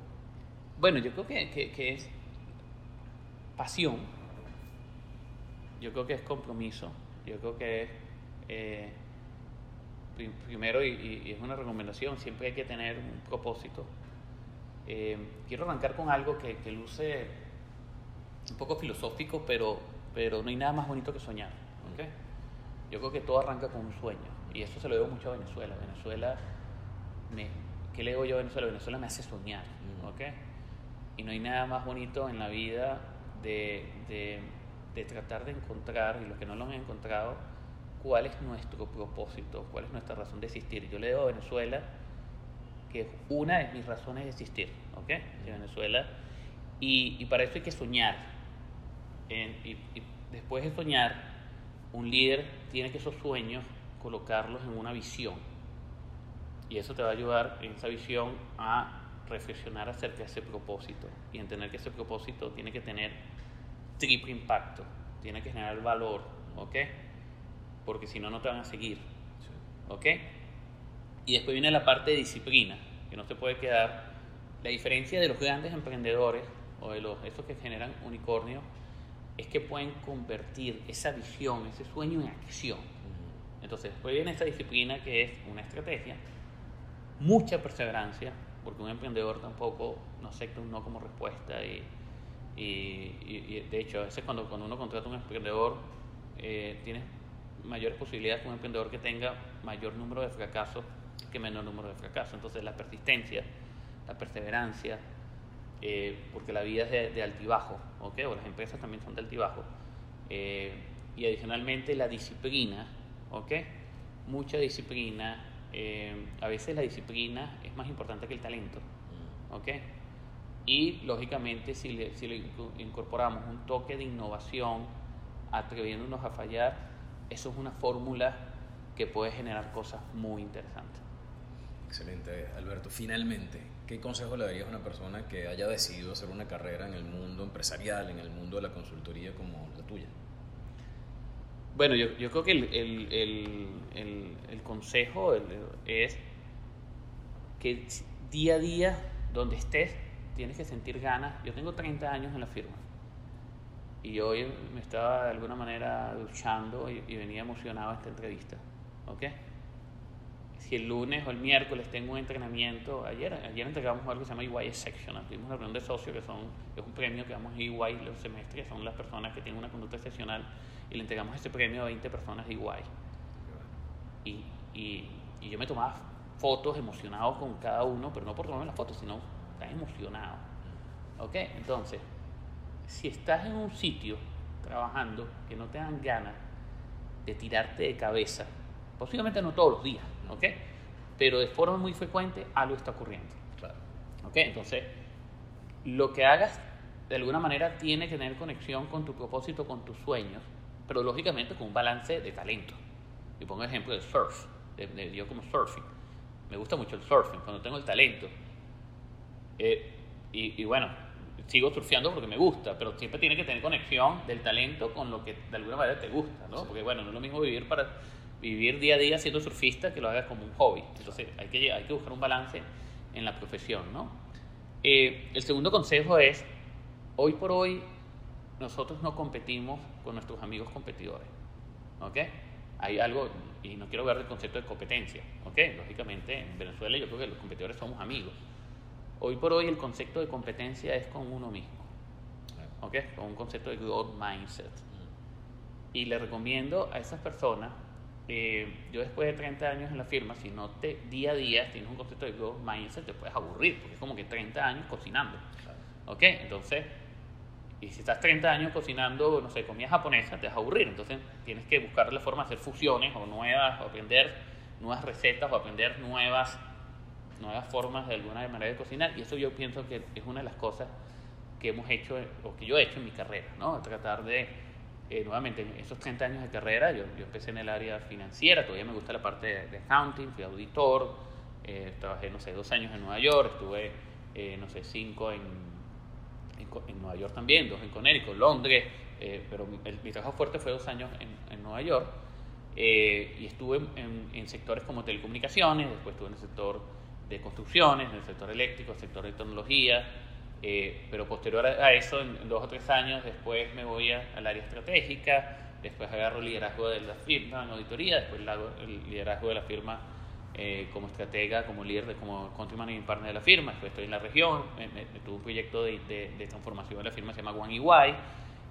Bueno, yo creo que, que, es pasión, yo creo que es compromiso, yo creo que es... Eh, primero, y, es una recomendación, siempre hay que tener un propósito eh, quiero arrancar con algo que, que, luce un poco filosófico, pero, pero no hay nada más bonito que soñar. ¿okay? Yo creo que todo arranca con un sueño. Y eso se lo debo mucho a Venezuela. Venezuela, me, ¿qué le digo yo a Venezuela? Venezuela me hace soñar. ¿okay? Y no hay nada más bonito en la vida de, de, de tratar de encontrar, y los que no lo han encontrado, cuál es nuestro propósito, cuál es nuestra razón de existir. Yo le debo a Venezuela que es una de mis razones de existir, ¿ok? En Venezuela. Y, y para eso hay que soñar. y, y después de soñar, un líder tiene que esos sueños colocarlos en una visión. Y eso te va a ayudar en esa visión a reflexionar acerca de ese propósito y entender que ese propósito tiene que tener triple impacto, tiene que generar valor, ¿ok? Porque si no, no te van a seguir, ¿ok? Y después viene la parte de disciplina, que no se puede quedar. La diferencia de los grandes emprendedores o de los, esos que generan unicornios es que pueden convertir esa visión, ese sueño en acción. Entonces, después viene esta disciplina que es una estrategia, mucha perseverancia, porque un emprendedor tampoco no acepta un no como respuesta y, y, de hecho a veces cuando, cuando uno contrata a un emprendedor eh, tiene mayores posibilidades que un emprendedor que tenga mayor número de fracasos que menor número de fracasos. Entonces la persistencia, la perseverancia, eh, porque la vida es de, altibajo, ¿okay? o las empresas también son de altibajo, eh, y adicionalmente la disciplina, ¿okay? mucha disciplina, eh, a veces la disciplina es más importante que el talento. Mm. ¿ok? Y lógicamente si le, si le incorporamos un toque de innovación, atreviéndonos a fallar, eso es una fórmula que puede generar cosas muy interesantes. Excelente, Alberto. Finalmente, ¿qué consejo le darías a una persona que haya decidido hacer una carrera en el mundo empresarial, en el mundo de la consultoría como la tuya? Bueno, yo, yo creo que el, el, el, consejo es que día a día, donde estés, tienes que sentir ganas. Yo tengo 30 años en la firma y hoy me estaba de alguna manera duchando y, venía emocionado a esta entrevista. ¿Ok? Si el lunes o el miércoles tengo un entrenamiento, ayer, ayer entregamos algo que se llama EY Sectional, tuvimos una reunión de socios que son, es un premio que damos EY los semestres, son las personas que tienen una conducta excepcional y le entregamos ese premio a 20 personas de igual. Y, y, y, yo me tomaba fotos emocionado con cada uno, pero no por tomarme las fotos, sino estás emocionado. ¿Ok? Entonces, si estás en un sitio trabajando que no te dan ganas de tirarte de cabeza, posiblemente no todos los días, ¿ok? Pero de forma muy frecuente algo está ocurriendo. Claro. ¿Ok? Entonces, lo que hagas de alguna manera tiene que tener conexión con tu propósito, con tus sueños pero lógicamente con un balance de talento. Y pongo el ejemplo del surf, de, yo como surfing. Me gusta mucho el surfing, cuando tengo el talento. Eh, y, bueno, sigo surfeando porque me gusta, pero siempre tiene que tener conexión del talento con lo que de alguna manera te gusta, ¿no? Porque bueno, no es lo mismo vivir para vivir día a día siendo surfista que lo hagas como un hobby. Entonces hay que, hay que buscar un balance en la profesión, ¿no? Eh, el segundo consejo es, hoy por hoy nosotros no competimos con nuestros amigos competidores. ¿Ok? Hay algo, y no quiero ver el concepto de competencia. ¿Ok? Lógicamente, en Venezuela yo creo que los competidores somos amigos. Hoy por hoy el concepto de competencia es con uno mismo. ¿Ok? Con un concepto de growth mindset. Y le recomiendo a esas personas, eh, yo después de 30 años en la firma, si no te día a día tienes un concepto de growth mindset, te puedes aburrir, porque es como que 30 años cocinando. ¿Ok? Entonces, y si estás 30 años cocinando, no sé, comida japonesa, te vas a aburrir. Entonces tienes que buscar la forma de hacer fusiones o nuevas, o aprender nuevas recetas o aprender nuevas, nuevas formas de alguna manera de cocinar. Y eso yo pienso que es una de las cosas que hemos hecho, o que yo he hecho en mi carrera, ¿no? Tratar de, eh, nuevamente, en esos 30 años de carrera, yo, empecé en el área financiera, todavía me gusta la parte de, accounting, fui auditor, eh, trabajé, no sé, dos años en Nueva York, estuve, eh, no sé, cinco en en, Nueva York también, dos en Connecticut, Londres, pero mi trabajo fuerte fue dos años en, en Nueva York y estuve en, sectores como telecomunicaciones, después estuve en el sector de construcciones, en el sector eléctrico, el sector de tecnología, eh, pero posterior a eso, en, dos o tres años, después me voy al área estratégica, después agarro liderazgo de la firma en auditoría, después el liderazgo de la firma eh, como estratega, como líder, de, como country managing partner de la firma. Después estoy en la región, me, tuve un proyecto de, de, transformación de la firma, se llama One EY,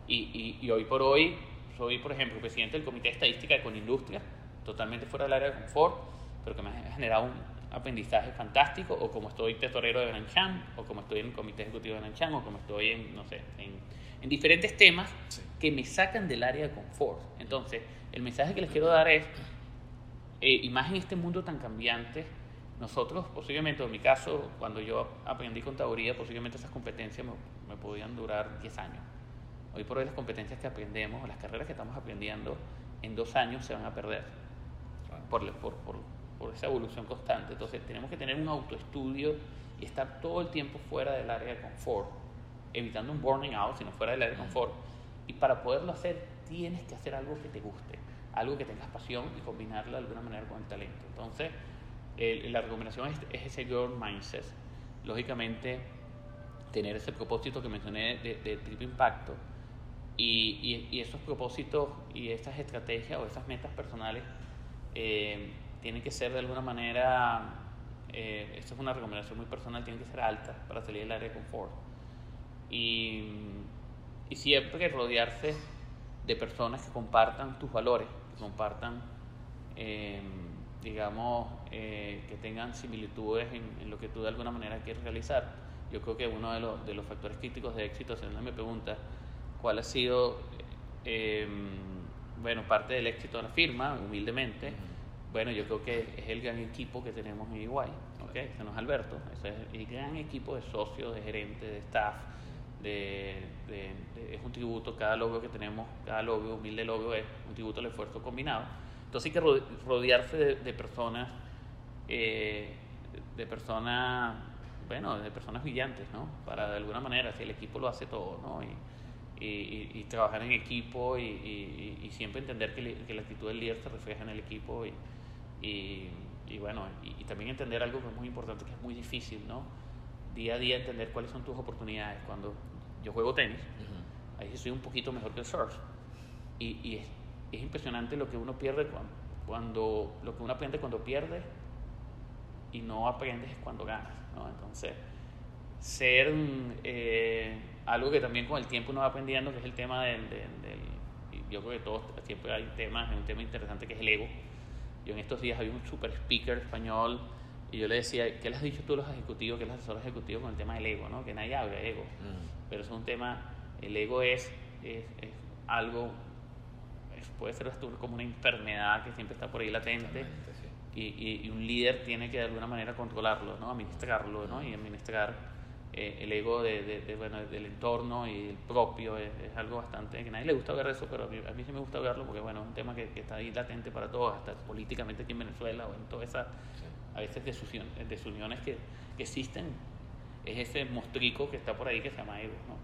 y, y, hoy por hoy soy, por ejemplo, presidente del Comité de Estadística de Conindustria, totalmente fuera del área de confort, pero que me ha generado un aprendizaje fantástico, o como estoy tesorero de Benanchan, o como estoy en el Comité Ejecutivo de Benanchan, o como estoy en, no sé, en, en diferentes temas que me sacan del área de confort. Entonces, el mensaje que les quiero dar es, eh, y más en este mundo tan cambiante, nosotros, posiblemente, en mi caso, cuando yo aprendí contaduría, posiblemente esas competencias me, me podían durar 10 años. Hoy por hoy las competencias que aprendemos, las carreras que estamos aprendiendo, en dos años se van a perder por, por, por, por esa evolución constante. Entonces tenemos que tener un autoestudio y estar todo el tiempo fuera del área de confort, evitando un burning out, sino fuera del área de confort. Y para poderlo hacer, tienes que hacer algo que te guste, algo que tengas pasión y combinarlo de alguna manera con el talento. Entonces, la recomendación es, es, ese girl mindset. Lógicamente, tener ese propósito que mencioné de, de triple impacto y, y, esos propósitos y estas estrategias o esas metas personales eh, tienen que ser de alguna manera, eh, esto es una recomendación muy personal, tienen que ser altas para salir del área de confort. Y, y siempre rodearse de personas que compartan tus valores, que compartan, eh, digamos, eh, que tengan similitudes en, en, lo que tú de alguna manera quieres realizar. Yo creo que uno de los, de los factores críticos de éxito, alguien me pregunta cuál ha sido, eh, bueno, parte del éxito de la firma, humildemente, bueno, yo creo que es el gran equipo que tenemos en Iguay, ¿ok? Ese no es Alberto, ese es el gran equipo de socios, de gerentes, de staff, de, de, de, es un tributo, cada logo que tenemos, cada logo, humilde logo es un tributo al esfuerzo combinado. Entonces hay que rodearse de, de personas, eh, de personas, bueno, de personas brillantes, ¿no? Para de alguna manera, si el equipo lo hace todo, ¿no? Y, y, y, trabajar en equipo y, y siempre entender que, que, la actitud del líder se refleja en el equipo y, y bueno, y, también entender algo que es muy importante, que es muy difícil, ¿no? Día a día entender cuáles son tus oportunidades. Cuando yo juego tenis, uh -huh. ahí soy un poquito mejor que el surf. Y, es, es, impresionante lo que uno pierde cuando, cuando, lo que uno aprende cuando pierde y no aprendes cuando ganas, ¿no? Entonces, ser eh, algo que también con el tiempo uno va aprendiendo, que es el tema del, del, del yo creo que todos siempre hay temas, un tema interesante que es el ego. Yo en estos días había un super speaker español y yo le decía, ¿qué les has dicho tú a los ejecutivos, qué les asesores ejecutivos con el tema del ego? ¿no? Que nadie habla de ego. Mm. Pero es un tema, el ego es, es, es algo, es, puede ser como una enfermedad que siempre está por ahí latente. Sí. Y, y, y, un líder tiene que de alguna manera controlarlo, ¿no? administrarlo ¿no? y administrar eh, el ego de, de, de, bueno, del entorno y el propio es, es, algo bastante que a nadie le gusta ver eso, pero a mí, a mí sí me gusta verlo porque bueno, es un tema que, que, está ahí latente para todos, hasta políticamente aquí en Venezuela o en todas esas, a veces desuniones, desuniones que, que, existen, es ese mostrico que está por ahí que se llama ego. ¿no?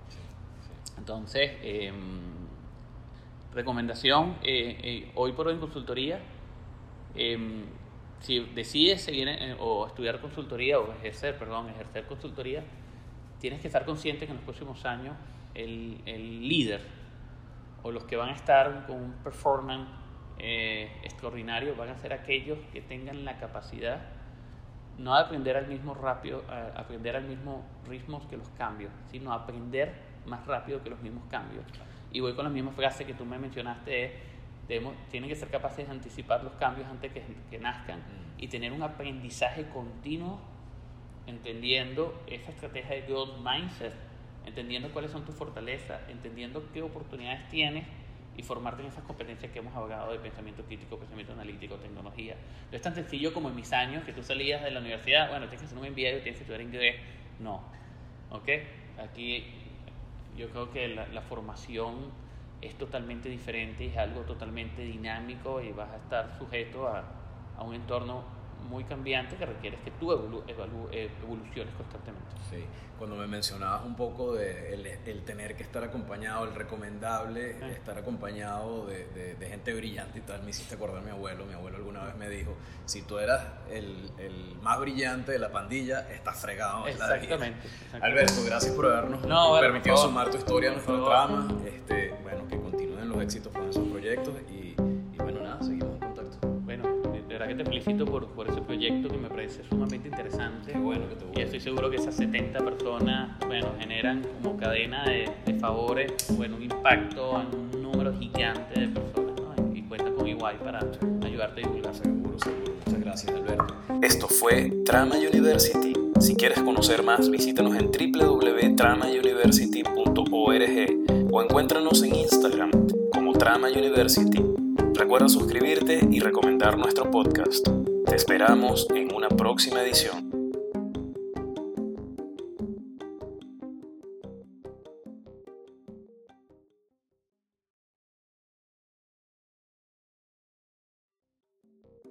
Entonces, eh, recomendación, eh, eh, hoy por hoy en consultoría, em, si decides seguir eh, o estudiar consultoría o ejercer, perdón, ejercer consultoría, tienes que estar consciente que en los próximos años el, el líder o los que van a estar con un performance eh, extraordinario van a ser aquellos que tengan la capacidad no de aprender al mismo rápido, a aprender al mismo ritmo que los cambios, sino aprender más rápido que los mismos cambios. Y voy con la misma frase que tú me mencionaste, es, debemos, tienen que ser capaces de anticipar los cambios antes que, que nazcan y tener un aprendizaje continuo entendiendo esa estrategia de growth mindset, entendiendo cuáles son tus fortalezas, entendiendo qué oportunidades tienes y formarte en esas competencias que hemos hablado de pensamiento crítico, pensamiento analítico, tecnología. No es tan sencillo como en mis años, que tú salías de la universidad, bueno, tienes que hacer un MBA, tienes que estudiar inglés. No. ¿Ok? Aquí yo creo que la, la formación es totalmente diferente, es algo totalmente dinámico y vas a estar sujeto a, a un entorno muy cambiante que requiere que tú evolu evolu evoluciones constantemente. Sí, cuando me mencionabas un poco de el, el tener que estar acompañado, el recomendable, sí. estar acompañado de, de, de, gente brillante y tal, me hiciste acordar a mi abuelo. Mi abuelo alguna vez me dijo, si tú eras el, el más brillante de la pandilla, estás fregado. Exactamente, exactamente. Alberto, gracias por habernos no, permitido sumar tu historia a nuestra trama. Este, bueno, que continúen los éxitos con esos proyectos y verdad que te felicito por, por ese proyecto que me parece sumamente interesante. Qué bueno que te gusta. Y estoy seguro que esas 70 personas, bueno, generan como cadena de, de favores, bueno, un impacto en un número gigante de personas, ¿no? Y, cuentan con Iguay para ayudarte a divulgar. Seguro, seguro. Muchas gracias, Alberto. Esto fue Trama University. Si quieres conocer más, visítanos en www.tramauniversity.org o encuéntranos en Instagram como Trama University. Recuerda suscribirte y recomendar nuestro podcast. Te esperamos en una próxima edición.